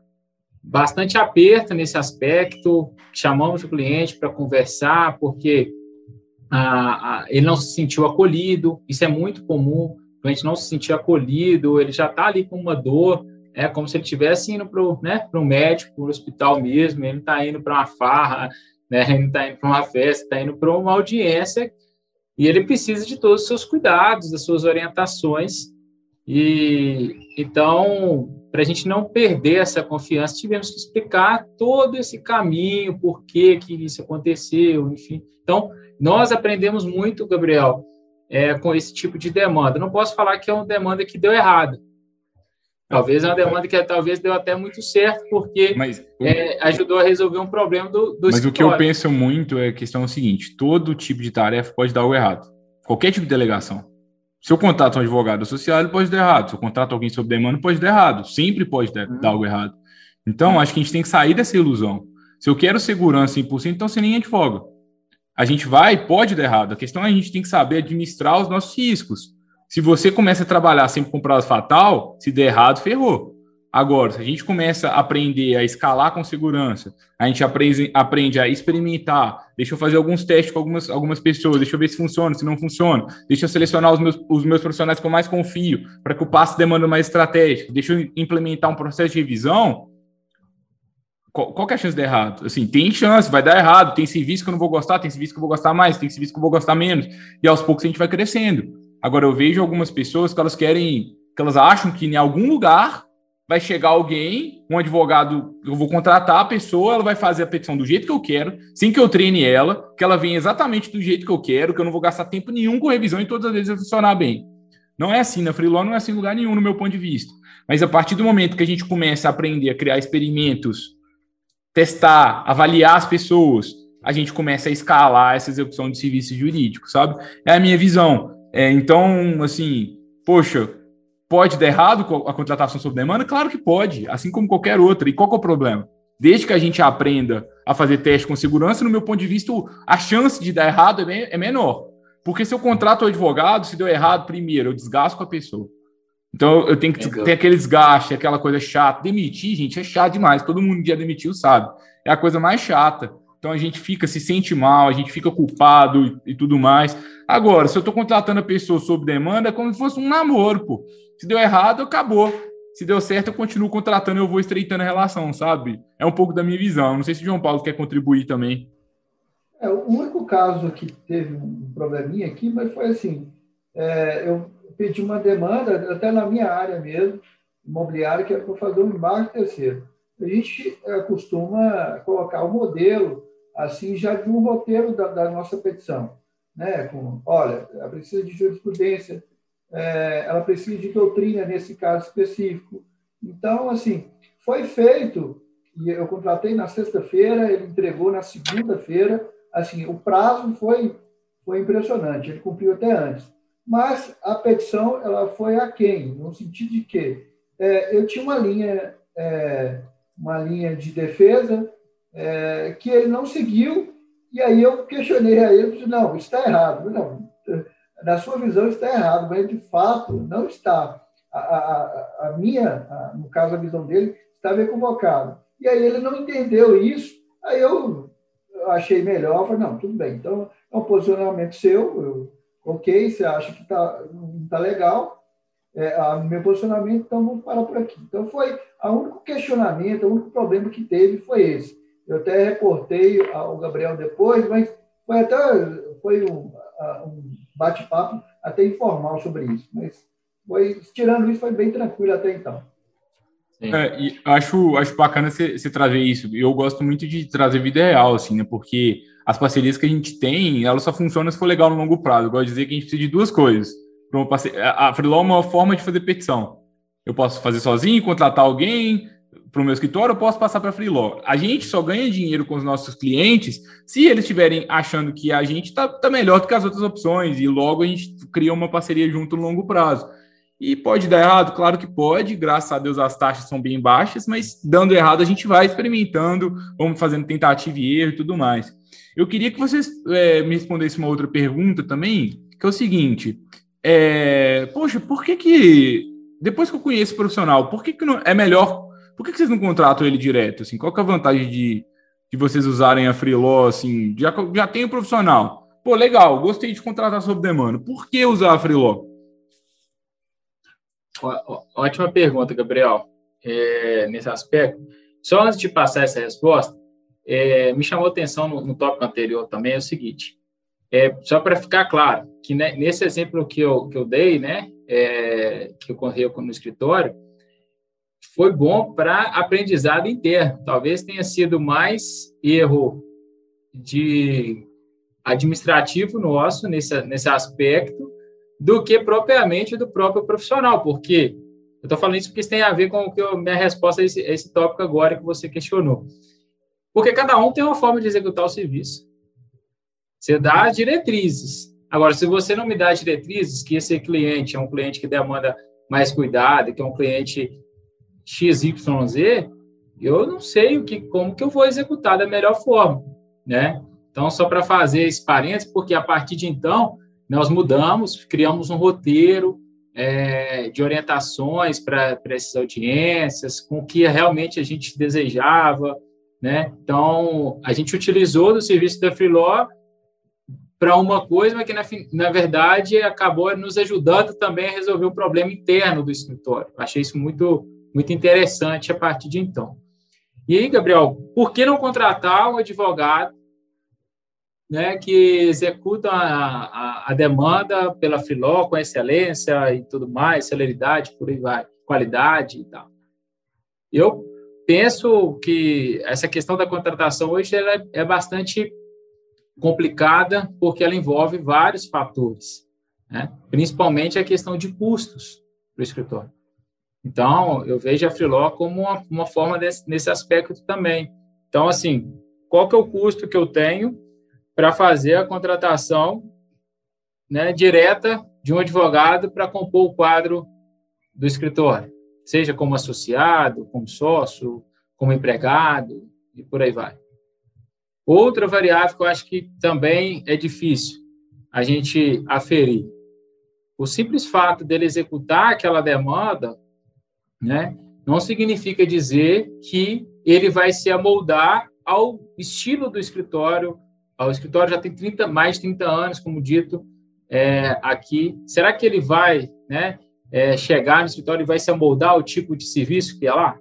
bastante aperto nesse aspecto, chamamos o cliente para conversar, porque ah, ele não se sentiu acolhido, isso é muito comum, o cliente não se sentiu acolhido, ele já está ali com uma dor, é como se ele estivesse indo para o né, médico, para o hospital mesmo, ele está indo para uma farra, né? Ele está indo para uma festa, está indo para uma audiência e ele precisa de todos os seus cuidados, das suas orientações. E então, para a gente não perder essa confiança, tivemos que explicar todo esse caminho, por que que isso aconteceu, enfim. Então, nós aprendemos muito, Gabriel, é, com esse tipo de demanda. Não posso falar que é uma demanda que deu errado. Talvez é uma demanda que talvez deu até muito certo, porque mas, é, ajudou a resolver um problema do, do
Mas escritório. o que eu penso muito é a questão seguinte: todo tipo de tarefa pode dar algo errado. Qualquer tipo de delegação. Se eu contrato um advogado social, ele pode dar errado. Se eu contrato alguém sob demanda, pode dar errado. Sempre pode dar, dar algo errado. Então, acho que a gente tem que sair dessa ilusão. Se eu quero segurança 100%, então você nem advoga. A gente vai, pode dar errado. A questão é a gente tem que saber administrar os nossos riscos. Se você começa a trabalhar sempre com prazo fatal, se der errado, ferrou. Agora, se a gente começa a aprender a escalar com segurança, a gente aprende, aprende a experimentar, deixa eu fazer alguns testes com algumas, algumas pessoas, deixa eu ver se funciona, se não funciona, deixa eu selecionar os meus, os meus profissionais que eu mais confio, para que o passe demanda mais estratégico, deixa eu implementar um processo de revisão, qual, qual é a chance de dar errado? Assim, tem chance, vai dar errado, tem serviço que eu não vou gostar, tem serviço que eu vou gostar mais, tem serviço que eu vou gostar menos, e aos poucos a gente vai crescendo. Agora, eu vejo algumas pessoas que elas querem, que elas acham que em algum lugar vai chegar alguém, um advogado, eu vou contratar a pessoa, ela vai fazer a petição do jeito que eu quero, sem que eu treine ela, que ela venha exatamente do jeito que eu quero, que eu não vou gastar tempo nenhum com revisão e todas as vezes vai funcionar bem. Não é assim, na Freelon não é assim em lugar nenhum, no meu ponto de vista. Mas a partir do momento que a gente começa a aprender a criar experimentos, testar, avaliar as pessoas, a gente começa a escalar essa execução de serviços jurídicos, sabe? É a minha visão. É, então, assim, poxa, pode dar errado a contratação sob demanda? Claro que pode, assim como qualquer outra. E qual é o problema? Desde que a gente aprenda a fazer teste com segurança, no meu ponto de vista, a chance de dar errado é, é menor. Porque se eu contrato o advogado, se deu errado, primeiro, eu desgasto com a pessoa. Então eu tenho que ter aquele desgaste, aquela coisa chata. Demitir, gente, é chato demais. Todo mundo já demitiu, sabe? É a coisa mais chata. Então a gente fica, se sente mal, a gente fica culpado e, e tudo mais. Agora, se eu estou contratando a pessoa sob demanda, é como se fosse um namoro, pô. Se deu errado, acabou. Se deu certo, eu continuo contratando e eu vou estreitando a relação, sabe? É um pouco da minha visão. Não sei se o João Paulo quer contribuir também.
É, o único caso que teve um probleminha aqui, mas foi assim: é, eu pedi uma demanda, até na minha área mesmo, imobiliária, que era para fazer um embarque terceiro. A gente é, costuma colocar o modelo assim já de um roteiro da, da nossa petição, né? Com, olha, ela precisa de jurisprudência, é, ela precisa de doutrina nesse caso específico. Então, assim, foi feito e eu contratei na sexta-feira, ele entregou na segunda-feira. Assim, o prazo foi foi impressionante, ele cumpriu até antes. Mas a petição ela foi aquém, no sentido de que é, eu tinha uma linha é, uma linha de defesa é, que ele não seguiu, e aí eu questionei a ele, disse, não, está errado. Não, na sua visão está errado, mas de fato não está. A, a, a minha, a, no caso a visão dele, estava equivocada. E aí ele não entendeu isso, aí eu achei melhor, falei, não, tudo bem, então é um posicionamento seu, eu, ok, você acha que tá, não está legal, é, a meu posicionamento, então vamos parar por aqui. Então foi o único questionamento, o único problema que teve foi esse. Eu até reportei ao Gabriel depois, mas foi até foi um, um bate-papo até informal sobre isso. Mas foi, tirando isso, foi bem tranquilo até então.
É, e acho, acho bacana você, trazer isso. Eu gosto muito de trazer vida real, assim, né? Porque as parcerias que a gente tem, elas só funcionam se for legal no longo prazo. Eu gosto de dizer que a gente precisa de duas coisas. A Freeló é uma forma de fazer petição. Eu posso fazer sozinho, contratar alguém, para o meu escritório, eu posso passar para a Freeló. A gente só ganha dinheiro com os nossos clientes se eles estiverem achando que a gente está tá melhor do que as outras opções e logo a gente cria uma parceria junto no longo prazo. E pode dar errado? Claro que pode, graças a Deus as taxas são bem baixas, mas dando errado a gente vai experimentando, vamos fazendo tentativa e erro e tudo mais. Eu queria que vocês é, me respondessem uma outra pergunta também, que é o seguinte: é, poxa, por que que, depois que eu conheço o profissional, por que que não, é melhor por que, que vocês não contratam ele direto? Assim, qual que é a vantagem de, de vocês usarem a Freeló? Assim, já, já tem o profissional. Pô, legal, gostei de contratar sob demanda. Por que usar a Freeló?
Ótima pergunta, Gabriel. É, nesse aspecto. Só antes de passar essa resposta, é, me chamou atenção no, no tópico anterior também é o seguinte, é, só para ficar claro, que né, nesse exemplo que eu, que eu dei, né, é, que ocorreu no escritório, foi bom para aprendizado interno. Talvez tenha sido mais erro de administrativo nosso nesse, nesse aspecto do que propriamente do próprio profissional, porque eu estou falando isso porque isso tem a ver com o que eu, minha resposta a esse, a esse tópico agora que você questionou. Porque cada um tem uma forma de executar o serviço. Você dá diretrizes. Agora, se você não me dá diretrizes, que esse cliente é um cliente que demanda mais cuidado, que é um cliente XYZ, eu não sei o que, como que eu vou executar da melhor forma, né? Então, só para fazer esse parênteses, porque a partir de então, nós mudamos, criamos um roteiro é, de orientações para essas audiências, com o que realmente a gente desejava, né? Então, a gente utilizou do serviço da Freeló para uma coisa, mas que, na, na verdade, acabou nos ajudando também a resolver o problema interno do escritório. Achei isso muito, muito interessante a partir de então. E aí, Gabriel, por que não contratar um advogado né, que executa a, a, a, demanda pela Filó com excelência e tudo mais, celeridade, por aí vai, qualidade e tal. Eu penso que essa questão da contratação hoje ela é, é bastante complicada porque ela envolve vários fatores, né? principalmente a questão de custos para o escritório. Então, eu vejo a Freeló como uma, uma forma desse, nesse aspecto também. Então, assim, qual que é o custo que eu tenho para fazer a contratação né, direta de um advogado para compor o quadro do escritório, seja como associado, como sócio, como empregado e por aí vai. Outra variável que eu acho que também é difícil a gente aferir. O simples fato dele executar aquela demanda, né, não significa dizer que ele vai se amoldar ao estilo do escritório, o escritório já tem 30, mais de 30 anos, como dito é, aqui. Será que ele vai né, é, chegar no escritório e vai se amoldar ao tipo de serviço que é lá?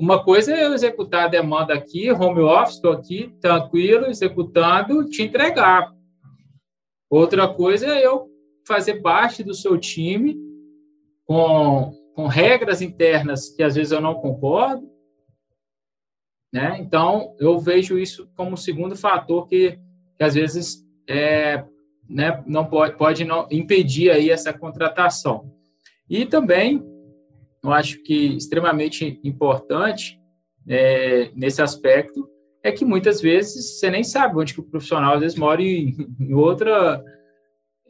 Uma coisa é eu executar a demanda aqui, home office, estou aqui, tranquilo, executando, te entregar. Outra coisa é eu fazer parte do seu time com, com regras internas que às vezes eu não concordo, né? Então, eu vejo isso como um segundo fator que, que às vezes é, né, não pode, pode não impedir aí essa contratação. E também, eu acho que extremamente importante é, nesse aspecto é que muitas vezes você nem sabe onde que o profissional às vezes mora em, em outra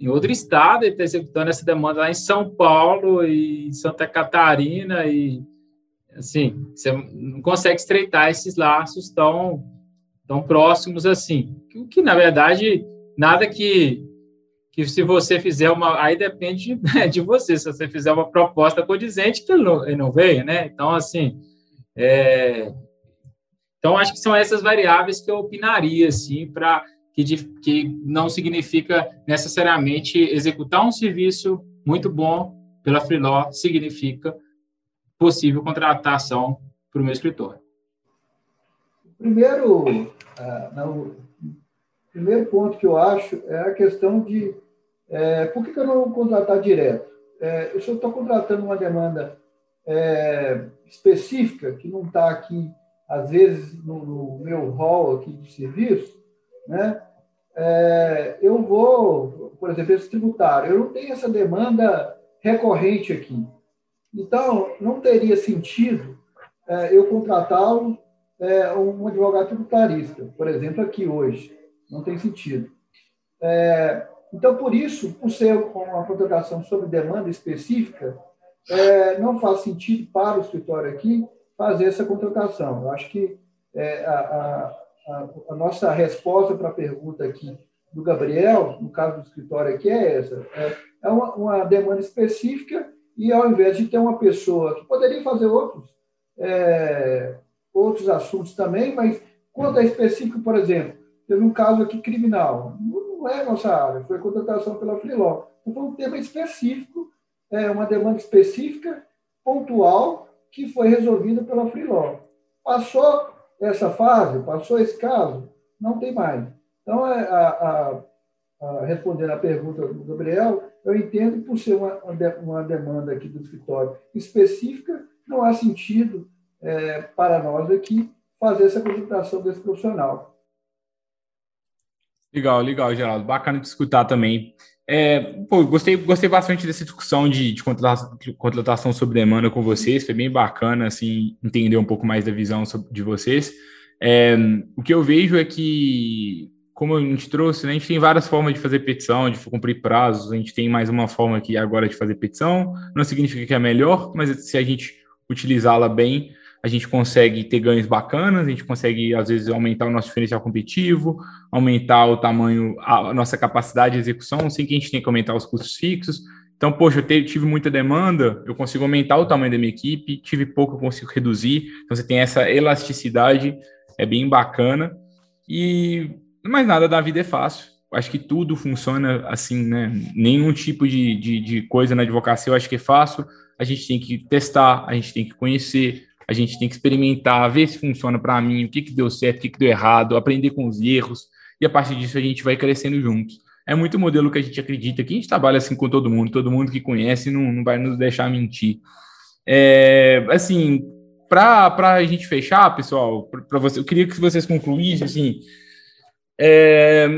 em outro estado, ele está executando essa demanda lá em São Paulo e Santa Catarina e assim, você não consegue estreitar esses laços tão, tão próximos assim. Que, que na verdade, nada que, que se você fizer uma. Aí depende né, de você, se você fizer uma proposta condizente, que ele não, ele não veio, né? Então, assim. É, então, acho que são essas variáveis que eu opinaria, assim, para que, que não significa necessariamente executar um serviço muito bom pela Freeló, significa possível contratação para o meu escritório?
Primeiro, uh, não, primeiro ponto que eu acho é a questão de é, por que, que eu não contratar direto? É, eu estou contratando uma demanda é, específica que não está aqui, às vezes, no, no, meu hall aqui de serviço, né? É, eu vou, por exemplo, esse tributário, eu não tenho essa demanda recorrente aqui. Então, não teria sentido é, eu contratá-lo é, um advogado tributarista, por exemplo, aqui hoje. Não tem sentido. É, então, por isso, por ser uma contratação sob demanda específica, é, não faz sentido para o escritório aqui fazer essa contratação. Eu acho que é, a, a, a, nossa resposta para a pergunta aqui do Gabriel, no caso do escritório aqui, é essa. É, é uma, uma demanda específica e ao invés de ter uma pessoa que poderia fazer outros, é, outros assuntos também, mas quanto é específico, por exemplo, teve um caso aqui criminal, não é nossa área, foi contratação pela Freeló. Então, foi um tema específico, é, uma demanda específica, pontual, que foi resolvida pela Freeló. Passou essa fase, passou esse caso, não tem mais. Então, é, a, a, a, respondendo à pergunta do Gabriel, eu entendo por ser uma, uma demanda aqui do escritório específica, não há sentido é, para nós aqui fazer essa consultação desse profissional.
Legal, legal, Geraldo. Bacana de escutar também. É, pô, gostei, gostei bastante dessa discussão de, de contratação, de contratação sob demanda com vocês. Foi bem bacana, assim, entender um pouco mais da visão de vocês. É, o que eu vejo é que, como a gente trouxe, né, a gente tem várias formas de fazer petição, de cumprir prazos. A gente tem mais uma forma aqui agora de fazer petição. Não significa que é melhor, mas se a gente utilizá-la bem, a gente consegue ter ganhos bacanas, a gente consegue, às vezes, aumentar o nosso diferencial competitivo, aumentar o tamanho, a nossa capacidade de execução, sem que a gente tenha que aumentar os custos fixos. Então, poxa, eu tive muita demanda, eu consigo aumentar o tamanho da minha equipe, tive pouco, eu consigo reduzir. Então, você tem essa elasticidade, é bem bacana. E mais nada da vida é fácil. Acho que tudo funciona assim, né? Nenhum tipo de, de, de coisa na advocacia eu acho que é fácil. A gente tem que testar, a gente tem que conhecer, a gente tem que experimentar, ver se funciona para mim, o que, que deu certo, o que, que deu errado, aprender com os erros, e a partir disso a gente vai crescendo juntos. É muito modelo que a gente acredita que a gente trabalha assim com todo mundo, todo mundo que conhece não, não vai nos deixar mentir. É, assim, para a gente fechar, pessoal, para você, eu queria que vocês concluíssem assim. É,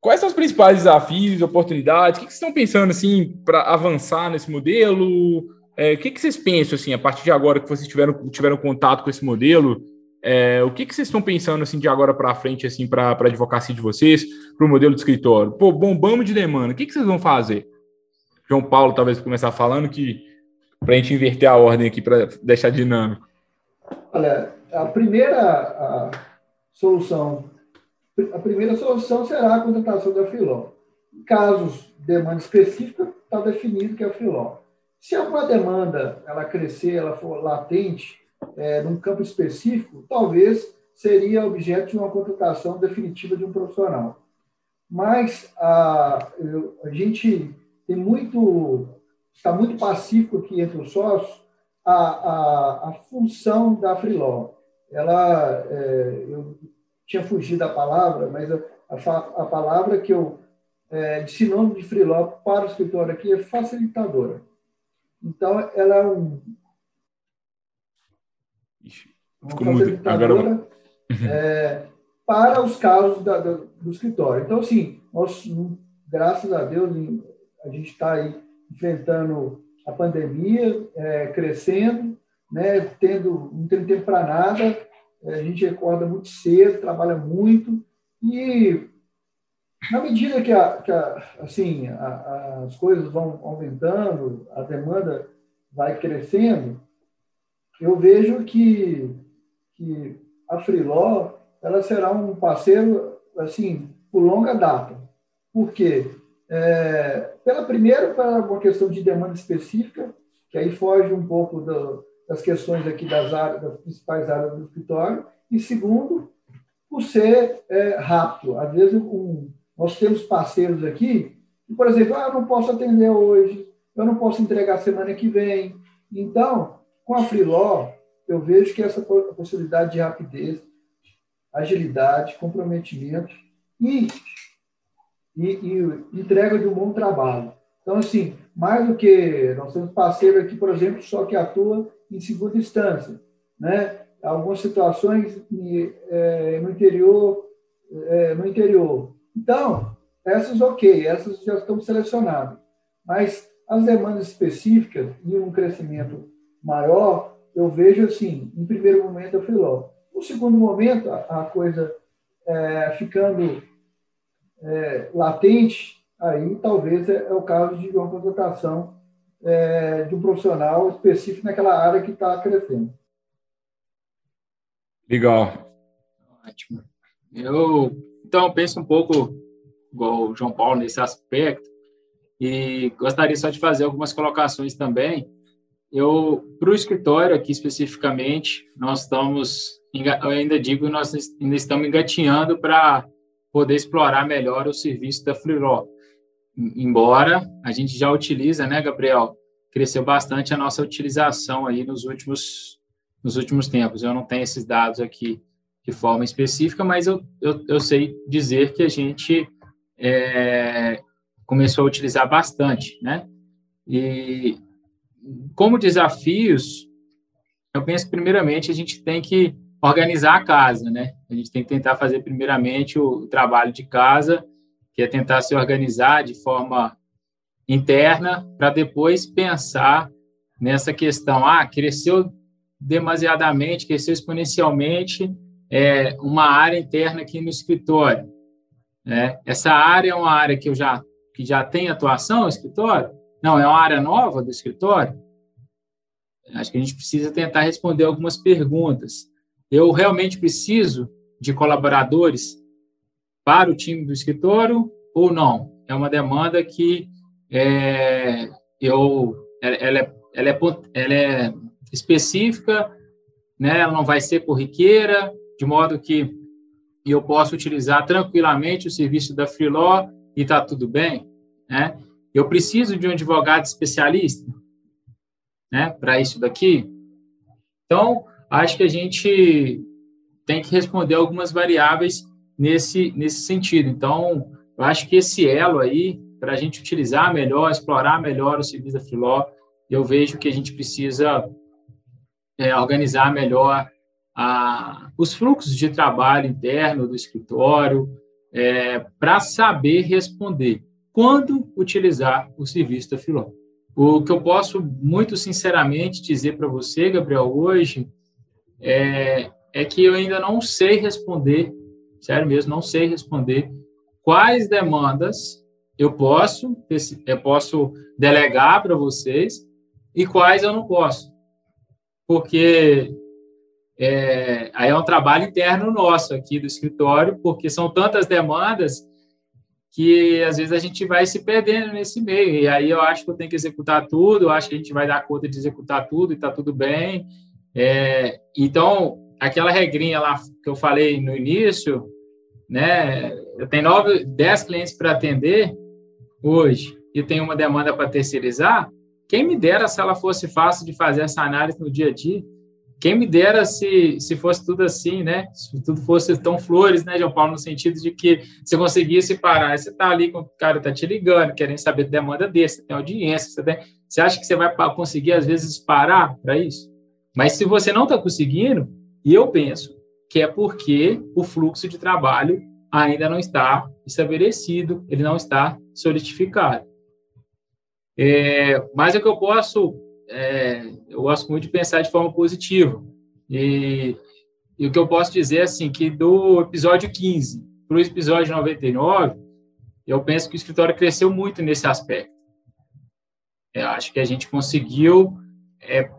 quais são os principais desafios, oportunidades? O que, vocês estão pensando assim para avançar nesse modelo? É, o que, que vocês pensam, assim, a partir de agora que vocês tiveram, tiveram contato com esse modelo? É, o que, que vocês estão pensando, assim, de agora para frente, assim, para a advocacia de vocês, para o modelo de escritório? Pô, bombamos de demanda, o que, que vocês vão fazer? João Paulo, talvez, começar falando que para a gente inverter a ordem aqui, para deixar dinâmico.
Olha, a primeira a solução, a primeira solução será a contratação da Filó. Em casos de demanda específica, está definido que é a Filó. Se alguma demanda ela crescer, ela for latente, é, num campo específico, talvez seria objeto de uma contratação definitiva de um profissional. Mas a, a gente tem muito, está muito pacífico aqui entre os sócios a, a, a função da Freeló. Ela, é, eu tinha fugido da palavra, mas a, a, a palavra que eu é, de sinônimo de Freeló para o escritório aqui é facilitadora. Então, ela é um, uma facilitadora [laughs] é, para os casos da, da, do escritório. Então, assim, nós, graças a Deus, a gente está aí enfrentando a pandemia, é, crescendo, né, tendo, não tendo tempo para nada, é, a gente acorda muito cedo, trabalha muito, e na medida que, a, que a, assim, a, as coisas vão aumentando, a demanda vai crescendo, eu vejo que, que a Freeló ela será um parceiro assim por longa data. Por quê? É, pela primeira, para uma questão de demanda específica, que aí foge um pouco do, das questões aqui das, áreas, das principais áreas do escritório, e segundo, por ser é, rápido. Às vezes, um, nós temos parceiros aqui que, por exemplo, ah, eu não posso atender hoje, eu não posso entregar semana que vem. Então, com a Freeló, eu vejo que essa possibilidade de rapidez, agilidade, comprometimento e, e, e entrega de um bom trabalho. Então, assim, mais do que nós temos parceiro aqui, por exemplo, só que atua em segunda instância, né? Algumas situações é, no interior, é, no interior, então, essas ok, essas já estão selecionadas. Mas as demandas específicas e um crescimento maior, eu vejo assim, em primeiro momento a Filó. No segundo momento, a, coisa é, ficando é, latente, aí talvez é, é, o caso de uma contratação é, de um profissional específico naquela área que está crescendo.
Legal.
Ótimo. Eu então, penso um pouco igual o João Paulo nesse aspecto e gostaria só de fazer algumas colocações também. Eu, para o escritório aqui especificamente, nós estamos, eu ainda digo, nós ainda estamos engatinhando para poder explorar melhor o serviço da Freeló. Embora a gente já utiliza, né, Gabriel? Cresceu bastante a nossa utilização aí nos últimos nos últimos tempos. Eu não tenho esses dados aqui de forma específica, mas eu, eu, eu sei dizer que a gente é, começou a utilizar bastante, né? E como desafios, eu penso primeiramente a gente tem que organizar a casa, né? A gente tem que tentar fazer primeiramente o trabalho de casa, que é tentar se organizar de forma interna para depois pensar nessa questão, ah, cresceu demasiadamente, cresceu exponencialmente é, uma área interna aqui no escritório. Né? Essa área é uma área que eu já que já tem atuação no escritório? Não, é uma área nova do escritório? Acho que a gente precisa tentar responder algumas perguntas. Eu realmente preciso de colaboradores para o time do escritório ou não? É uma demanda que é, eu, ela, é, ela, é, ela é específica, né? ela não vai ser corriqueira, de modo que eu posso utilizar tranquilamente o serviço da Freeló e está tudo bem, né? Eu preciso de um advogado especialista, né, para isso daqui. Então, acho que a gente tem que responder algumas variáveis nesse nesse sentido. Então, eu acho que esse elo aí para a gente utilizar melhor, explorar melhor o serviço da Freeló, eu vejo que a gente precisa é, organizar melhor a, os fluxos de trabalho interno do escritório é, para saber responder quando utilizar o serviço da Filó. O que eu posso muito sinceramente dizer para você, Gabriel, hoje é, é que eu ainda não sei responder, sério mesmo, não sei responder quais demandas eu posso, eu posso delegar para vocês e quais eu não posso. Porque é, aí é um trabalho interno nosso aqui do escritório, porque são tantas demandas que às vezes a gente vai se perdendo nesse meio. E aí eu acho que eu tenho que executar tudo, eu acho que a gente vai dar conta de executar tudo e está tudo bem. É, então, aquela regrinha lá que eu falei no início, né? Eu tenho nove, dez clientes para atender hoje e tenho uma demanda para terceirizar. Quem me dera se ela fosse fácil de fazer essa análise no dia a dia. Quem me dera se, se fosse tudo assim, né? Se tudo fosse tão flores, né, João Paulo, no sentido de que você conseguisse parar, você está ali o cara tá te ligando, querendo saber da demanda dele, você tem audiência, você, tem, você acha que você vai conseguir, às vezes, parar para isso? Mas se você não está conseguindo, e eu penso que é porque o fluxo de trabalho ainda não está estabelecido, ele não está solidificado. É, mas é que eu posso é, eu gosto muito de pensar de forma positiva. E, e, o que eu posso dizer é assim, que do episódio 15 para o episódio 99, eu penso que o escritório cresceu muito nesse aspecto. Eu acho que a gente conseguiu é,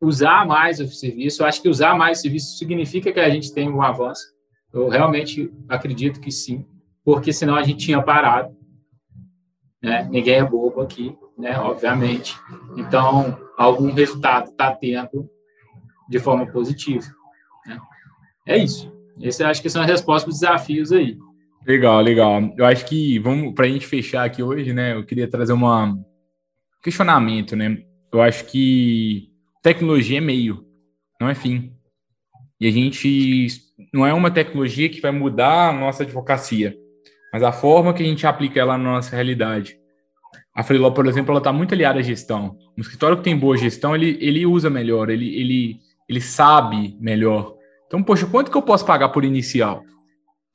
usar mais o serviço. Eu acho que usar mais o serviço significa que a gente tem um avanço. Eu realmente acredito que sim, porque senão a gente tinha parado. Né? Ninguém é bobo aqui né, obviamente. Então, algum resultado está tendo de forma positiva. Né? É isso. Esse acho que são as respostas para os desafios aí.
Legal, legal. Eu acho que vamos para a gente fechar aqui hoje, né? Eu queria trazer uma um questionamento, né? Eu acho que tecnologia é meio, não é fim. E a gente não é uma tecnologia que vai mudar a nossa advocacia, mas a forma que a gente aplica ela na nossa realidade. A Freeló, por exemplo, ela está muito aliada à gestão. Um escritório que tem boa gestão, ele, ele usa melhor, ele, ele, ele sabe melhor. Então, poxa, quanto que eu posso pagar por inicial?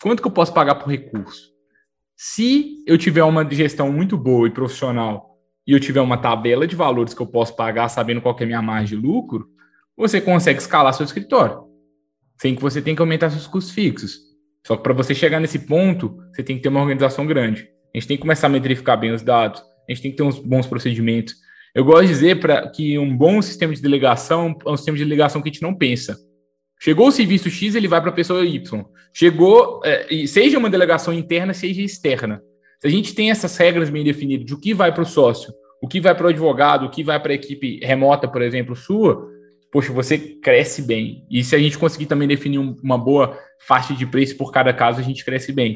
Quanto que eu posso pagar por recurso? Se eu tiver uma gestão muito boa e profissional e eu tiver uma tabela de valores que eu posso pagar sabendo qual é a minha margem de lucro, você consegue escalar seu escritório. Sem que você tenha que aumentar seus custos fixos. Só que para você chegar nesse ponto, você tem que ter uma organização grande. A gente tem que começar a metrificar bem os dados, a gente tem que ter uns bons procedimentos. Eu gosto de dizer para que um bom sistema de delegação é um sistema de delegação que a gente não pensa. Chegou o serviço X, ele vai para a pessoa Y. Chegou, é, seja uma delegação interna, seja externa. Se a gente tem essas regras bem definidas de o que vai para o sócio, o que vai para o advogado, o que vai para a equipe remota, por exemplo, sua, poxa, você cresce bem. E se a gente conseguir também definir uma boa faixa de preço por cada caso, a gente cresce bem.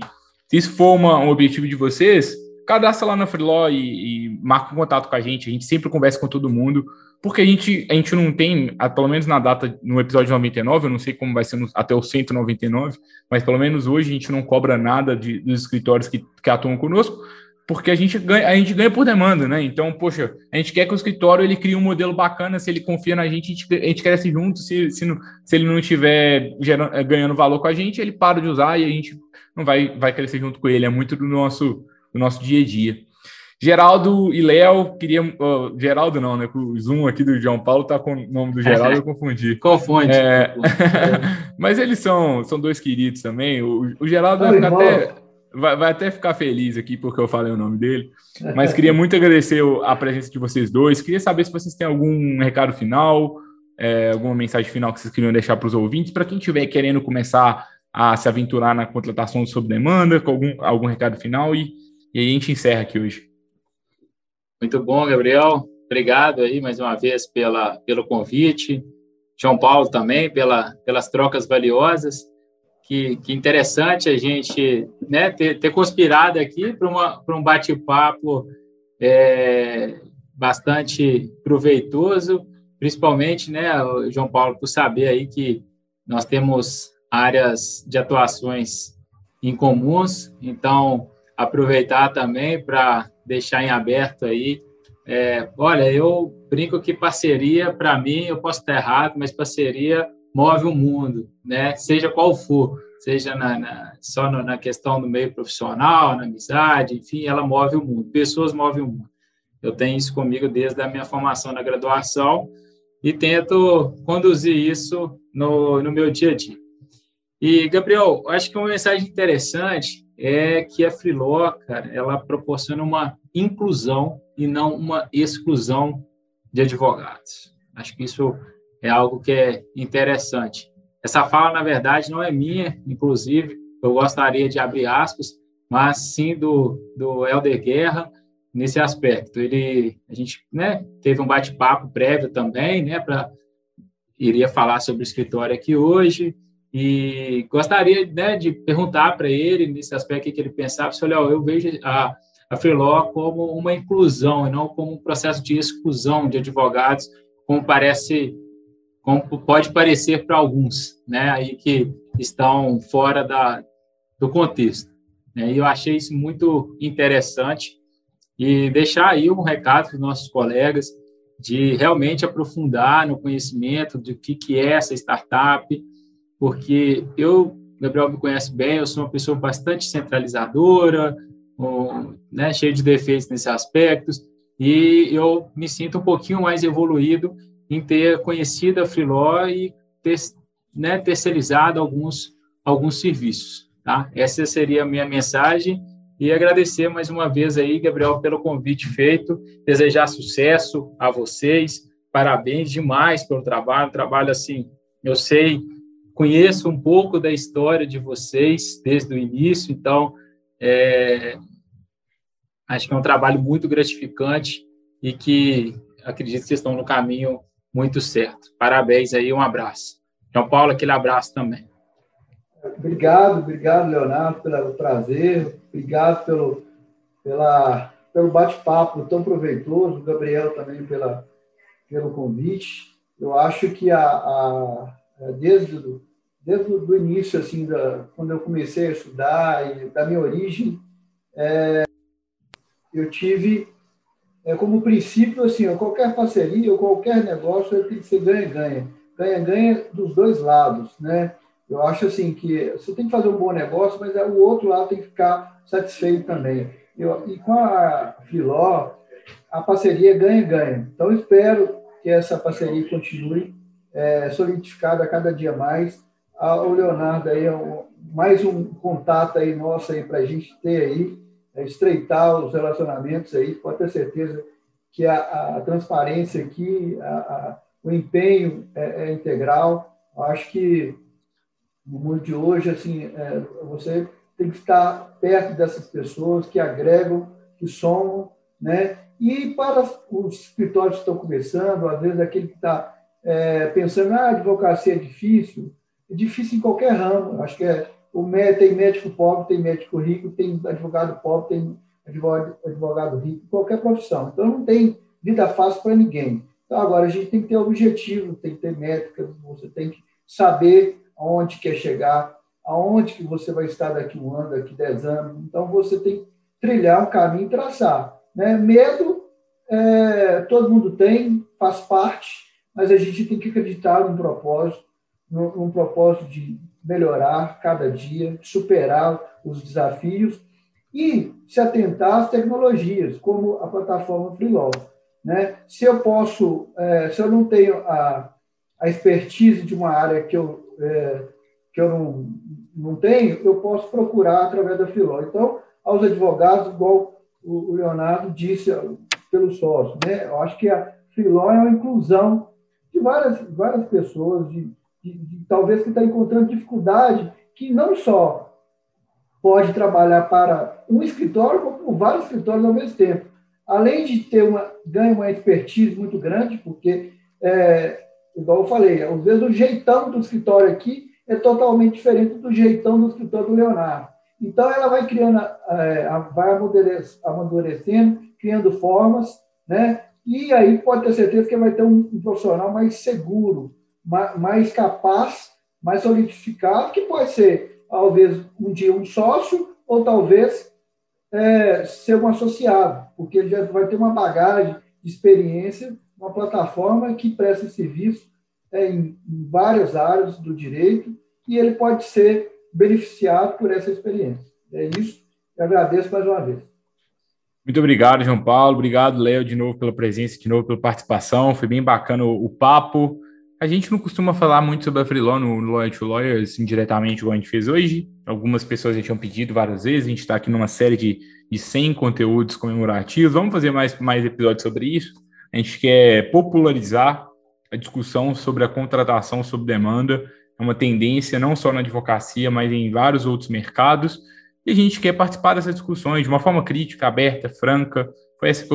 Se isso for uma, um objetivo de vocês, cadastra lá na Freeló e, e marca um contato com a gente. A gente sempre conversa com todo mundo, porque a gente, a gente não tem, pelo menos na data, no episódio 99, eu não sei como vai ser no, até o 199, mas pelo menos hoje a gente não cobra nada de, dos escritórios que, que atuam conosco, porque a gente ganha, a gente ganha por demanda, né? Então, poxa, a gente quer que o escritório ele crie um modelo bacana, se ele confia na gente, a gente, a gente cresce junto, se, se, não, se ele não estiver gerando, ganhando valor com a gente, ele para de usar e a gente não vai, vai crescer junto com ele. É muito do nosso do nosso dia a dia. Geraldo e Léo, queria. Uh, Geraldo não, né? O Zoom aqui do João Paulo tá com o nome do Geraldo, eu confundi. [laughs]
Confunde. É... [laughs]
Mas eles são, são dois queridos também. O, o Geraldo vai, até, vai, vai, até ficar feliz aqui porque eu falei o nome dele. Mas queria muito agradecer a presença de vocês dois. Queria saber se vocês têm algum recado final, é, alguma mensagem final que vocês queriam deixar para os ouvintes, para quem estiver querendo começar a se aventurar na contratação sob demanda, com algum, algum recado final e e aí a gente encerra aqui hoje.
Muito bom, Gabriel. Obrigado aí mais uma vez pela, pelo convite. João Paulo também, pela, pelas trocas valiosas. Que, que interessante a gente né, ter, ter conspirado aqui para um bate-papo é, bastante proveitoso, principalmente, né, João Paulo, por saber aí que nós temos áreas de atuações incomuns, então aproveitar também para deixar em aberto aí. É, olha, eu brinco que parceria, para mim, eu posso estar errado, mas parceria move o mundo, né? Seja qual for, seja na, na, só na questão do meio profissional, na amizade, enfim, ela move o mundo. Pessoas movem o mundo. Eu tenho isso comigo desde a minha formação na graduação e tento conduzir isso no, no meu dia a dia. E, Gabriel, acho que uma mensagem interessante é que a Freeló, ela proporciona uma inclusão e não uma exclusão de advogados. Acho que isso é algo que é interessante. Essa fala, na verdade, não é minha, inclusive, eu gostaria de abrir aspas, mas sim do, do Helder Guerra nesse aspecto. Ele, a gente né, teve um bate-papo prévio também, né, para iria falar sobre o escritório aqui hoje, e gostaria né, de perguntar para ele, nesse aspecto que ele pensava, se olha, eu vejo a, a Freeló como uma inclusão e não como um processo de exclusão de advogados, como parece, como pode parecer para alguns, né, aí que estão fora da, do contexto. Né, e eu achei isso muito interessante e deixar aí um recado para os nossos colegas de realmente aprofundar no conhecimento do que, que é essa startup, porque eu, Gabriel me conhece bem, eu sou uma pessoa bastante centralizadora, um, né, cheio de defeitos nesses aspectos, e eu me sinto um pouquinho mais evoluído em ter conhecido a Freeló e ter né, terceirizado alguns, alguns serviços. Tá? Essa seria a minha mensagem e agradecer mais uma vez aí, Gabriel, pelo convite feito, desejar sucesso a vocês, parabéns demais pelo trabalho, trabalho assim, eu sei conheço um pouco da história de vocês desde o início, então é, acho que é um trabalho muito gratificante e que acredito que vocês estão no caminho muito certo. Parabéns aí, um abraço. João Paulo, aquele abraço também.
Obrigado, obrigado, Leonardo, pelo prazer, obrigado pelo, pelo bate-papo tão proveitoso, Gabriel também pela, pelo convite. Eu acho que a, a desde o desde o início, assim, da, quando eu comecei a estudar e da minha origem, é, eu tive é, como princípio, assim, qualquer parceria ou qualquer negócio tem que ser ganha-ganha. Ganha-ganha dos dois lados, né? Eu acho, assim, que você tem que fazer um bom negócio, mas o outro lado tem que ficar satisfeito também. Eu, e com a Filó, a parceria ganha-ganha. Então, espero que essa parceria continue é, solidificada cada dia mais o Leonardo aí é mais um contato aí nosso aí para a gente ter aí, é, estreitar os relacionamentos aí, pode ter certeza que a, a transparência aqui, a, o empenho é, é, integral. Acho que no mundo de hoje, assim, é, você tem que estar perto dessas pessoas que agregam, que somam, né? E para os escritórios que estão começando, às vezes aquele que está é, pensando, ah, advocacia é difícil, difícil em qualquer ramo. Acho que é, o tem médico pobre, tem médico rico, tem advogado pobre, tem advogado, advogado rico, qualquer profissão. Então, não tem vida fácil para ninguém. Então, agora, a gente tem que ter objetivo, tem que ter métricas, você tem que saber aonde quer chegar, aonde que você vai estar daqui um ano, daqui dez anos. Então, você tem que trilhar um caminho e traçar. Né? Medo, é, todo mundo tem, faz parte, mas a gente tem que acreditar num propósito, num, propósito de melhorar cada dia, superar os desafios e se atentar às tecnologias, como a plataforma Freelaw. Né? Se eu posso, é, se eu não tenho a, a expertise de uma área que eu, é, que eu não, não tenho, eu posso procurar através da Freelaw. Então, aos advogados, igual o Leonardo disse pelo sócio, né? eu acho que a Freelaw é uma inclusão de várias, várias pessoas, de, de, de talvez que está encontrando dificuldade, que não só pode trabalhar para um escritório, como por vários escritórios ao mesmo tempo. Além de ter uma ganha uma expertise muito grande, porque, é, igual eu falei, às vezes o jeitão do escritório aqui é totalmente diferente do jeitão do escritório do Leonardo. Então, ela vai criando, é, vai amadurecendo, criando formas, né? E aí pode ter certeza que vai ter um, um profissional mais seguro, mais, capaz, mais solidificado, que pode ser, talvez, um dia um sócio, ou talvez é, ser um associado, porque ele já vai ter uma bagagem de experiência, uma plataforma que presta serviço é, em, em várias áreas do direito, e ele pode ser beneficiado por essa experiência. É isso. Eu agradeço mais uma vez.
Muito obrigado, João Paulo. Obrigado, Léo, de novo pela presença, de novo pela participação. Foi bem bacana o, o papo. A gente não costuma falar muito sobre a Freelon no, Lawyer to assim, diretamente, igual a gente fez hoje. Algumas pessoas já tinham pedido várias vezes. A gente está aqui numa série de, de 100 conteúdos comemorativos. Vamos fazer mais, mais episódios sobre isso. A gente quer popularizar a discussão sobre a contratação sob demanda. É uma tendência não só na advocacia, mas em vários outros mercados. E a gente quer participar dessas discussões de uma forma crítica, aberta, franca. Foi esse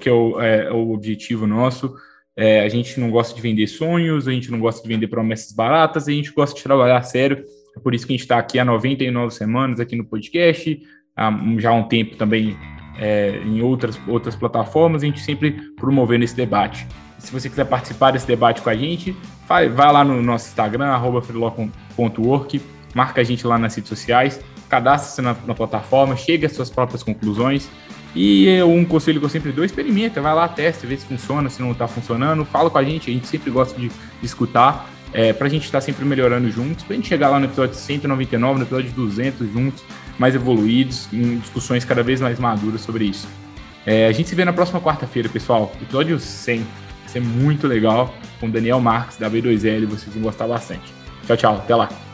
que, é, é o objetivo nosso. É, a gente não gosta de vender sonhos, a gente não gosta de vender promessas baratas, a gente gosta de trabalhar sério. É por isso que a gente está aqui há 99 semanas aqui no podcast, há já há um tempo também é, em outras, outras plataformas, a gente sempre promovendo esse debate. Se você quiser participar desse debate com a gente, vai, vai lá no nosso Instagram, freeló.work, marca a gente lá nas redes sociais, cadastre-se na, na, plataforma, chegue às suas próprias conclusões. E um conselho que eu sempre dou, experimenta, vai lá, testa, vê se funciona, se não está funcionando, fala com a gente, a gente sempre gosta de, de escutar, é, para a gente estar tá sempre melhorando juntos, para a gente chegar lá no episódio 199, no episódio 200 juntos, mais evoluídos, em discussões cada vez mais maduras sobre isso. É, a gente se vê na próxima quarta-feira, pessoal, episódio 100, vai ser muito legal, com Daniel Marques, da B2L, vocês vão gostar bastante. Tchau, tchau, até lá.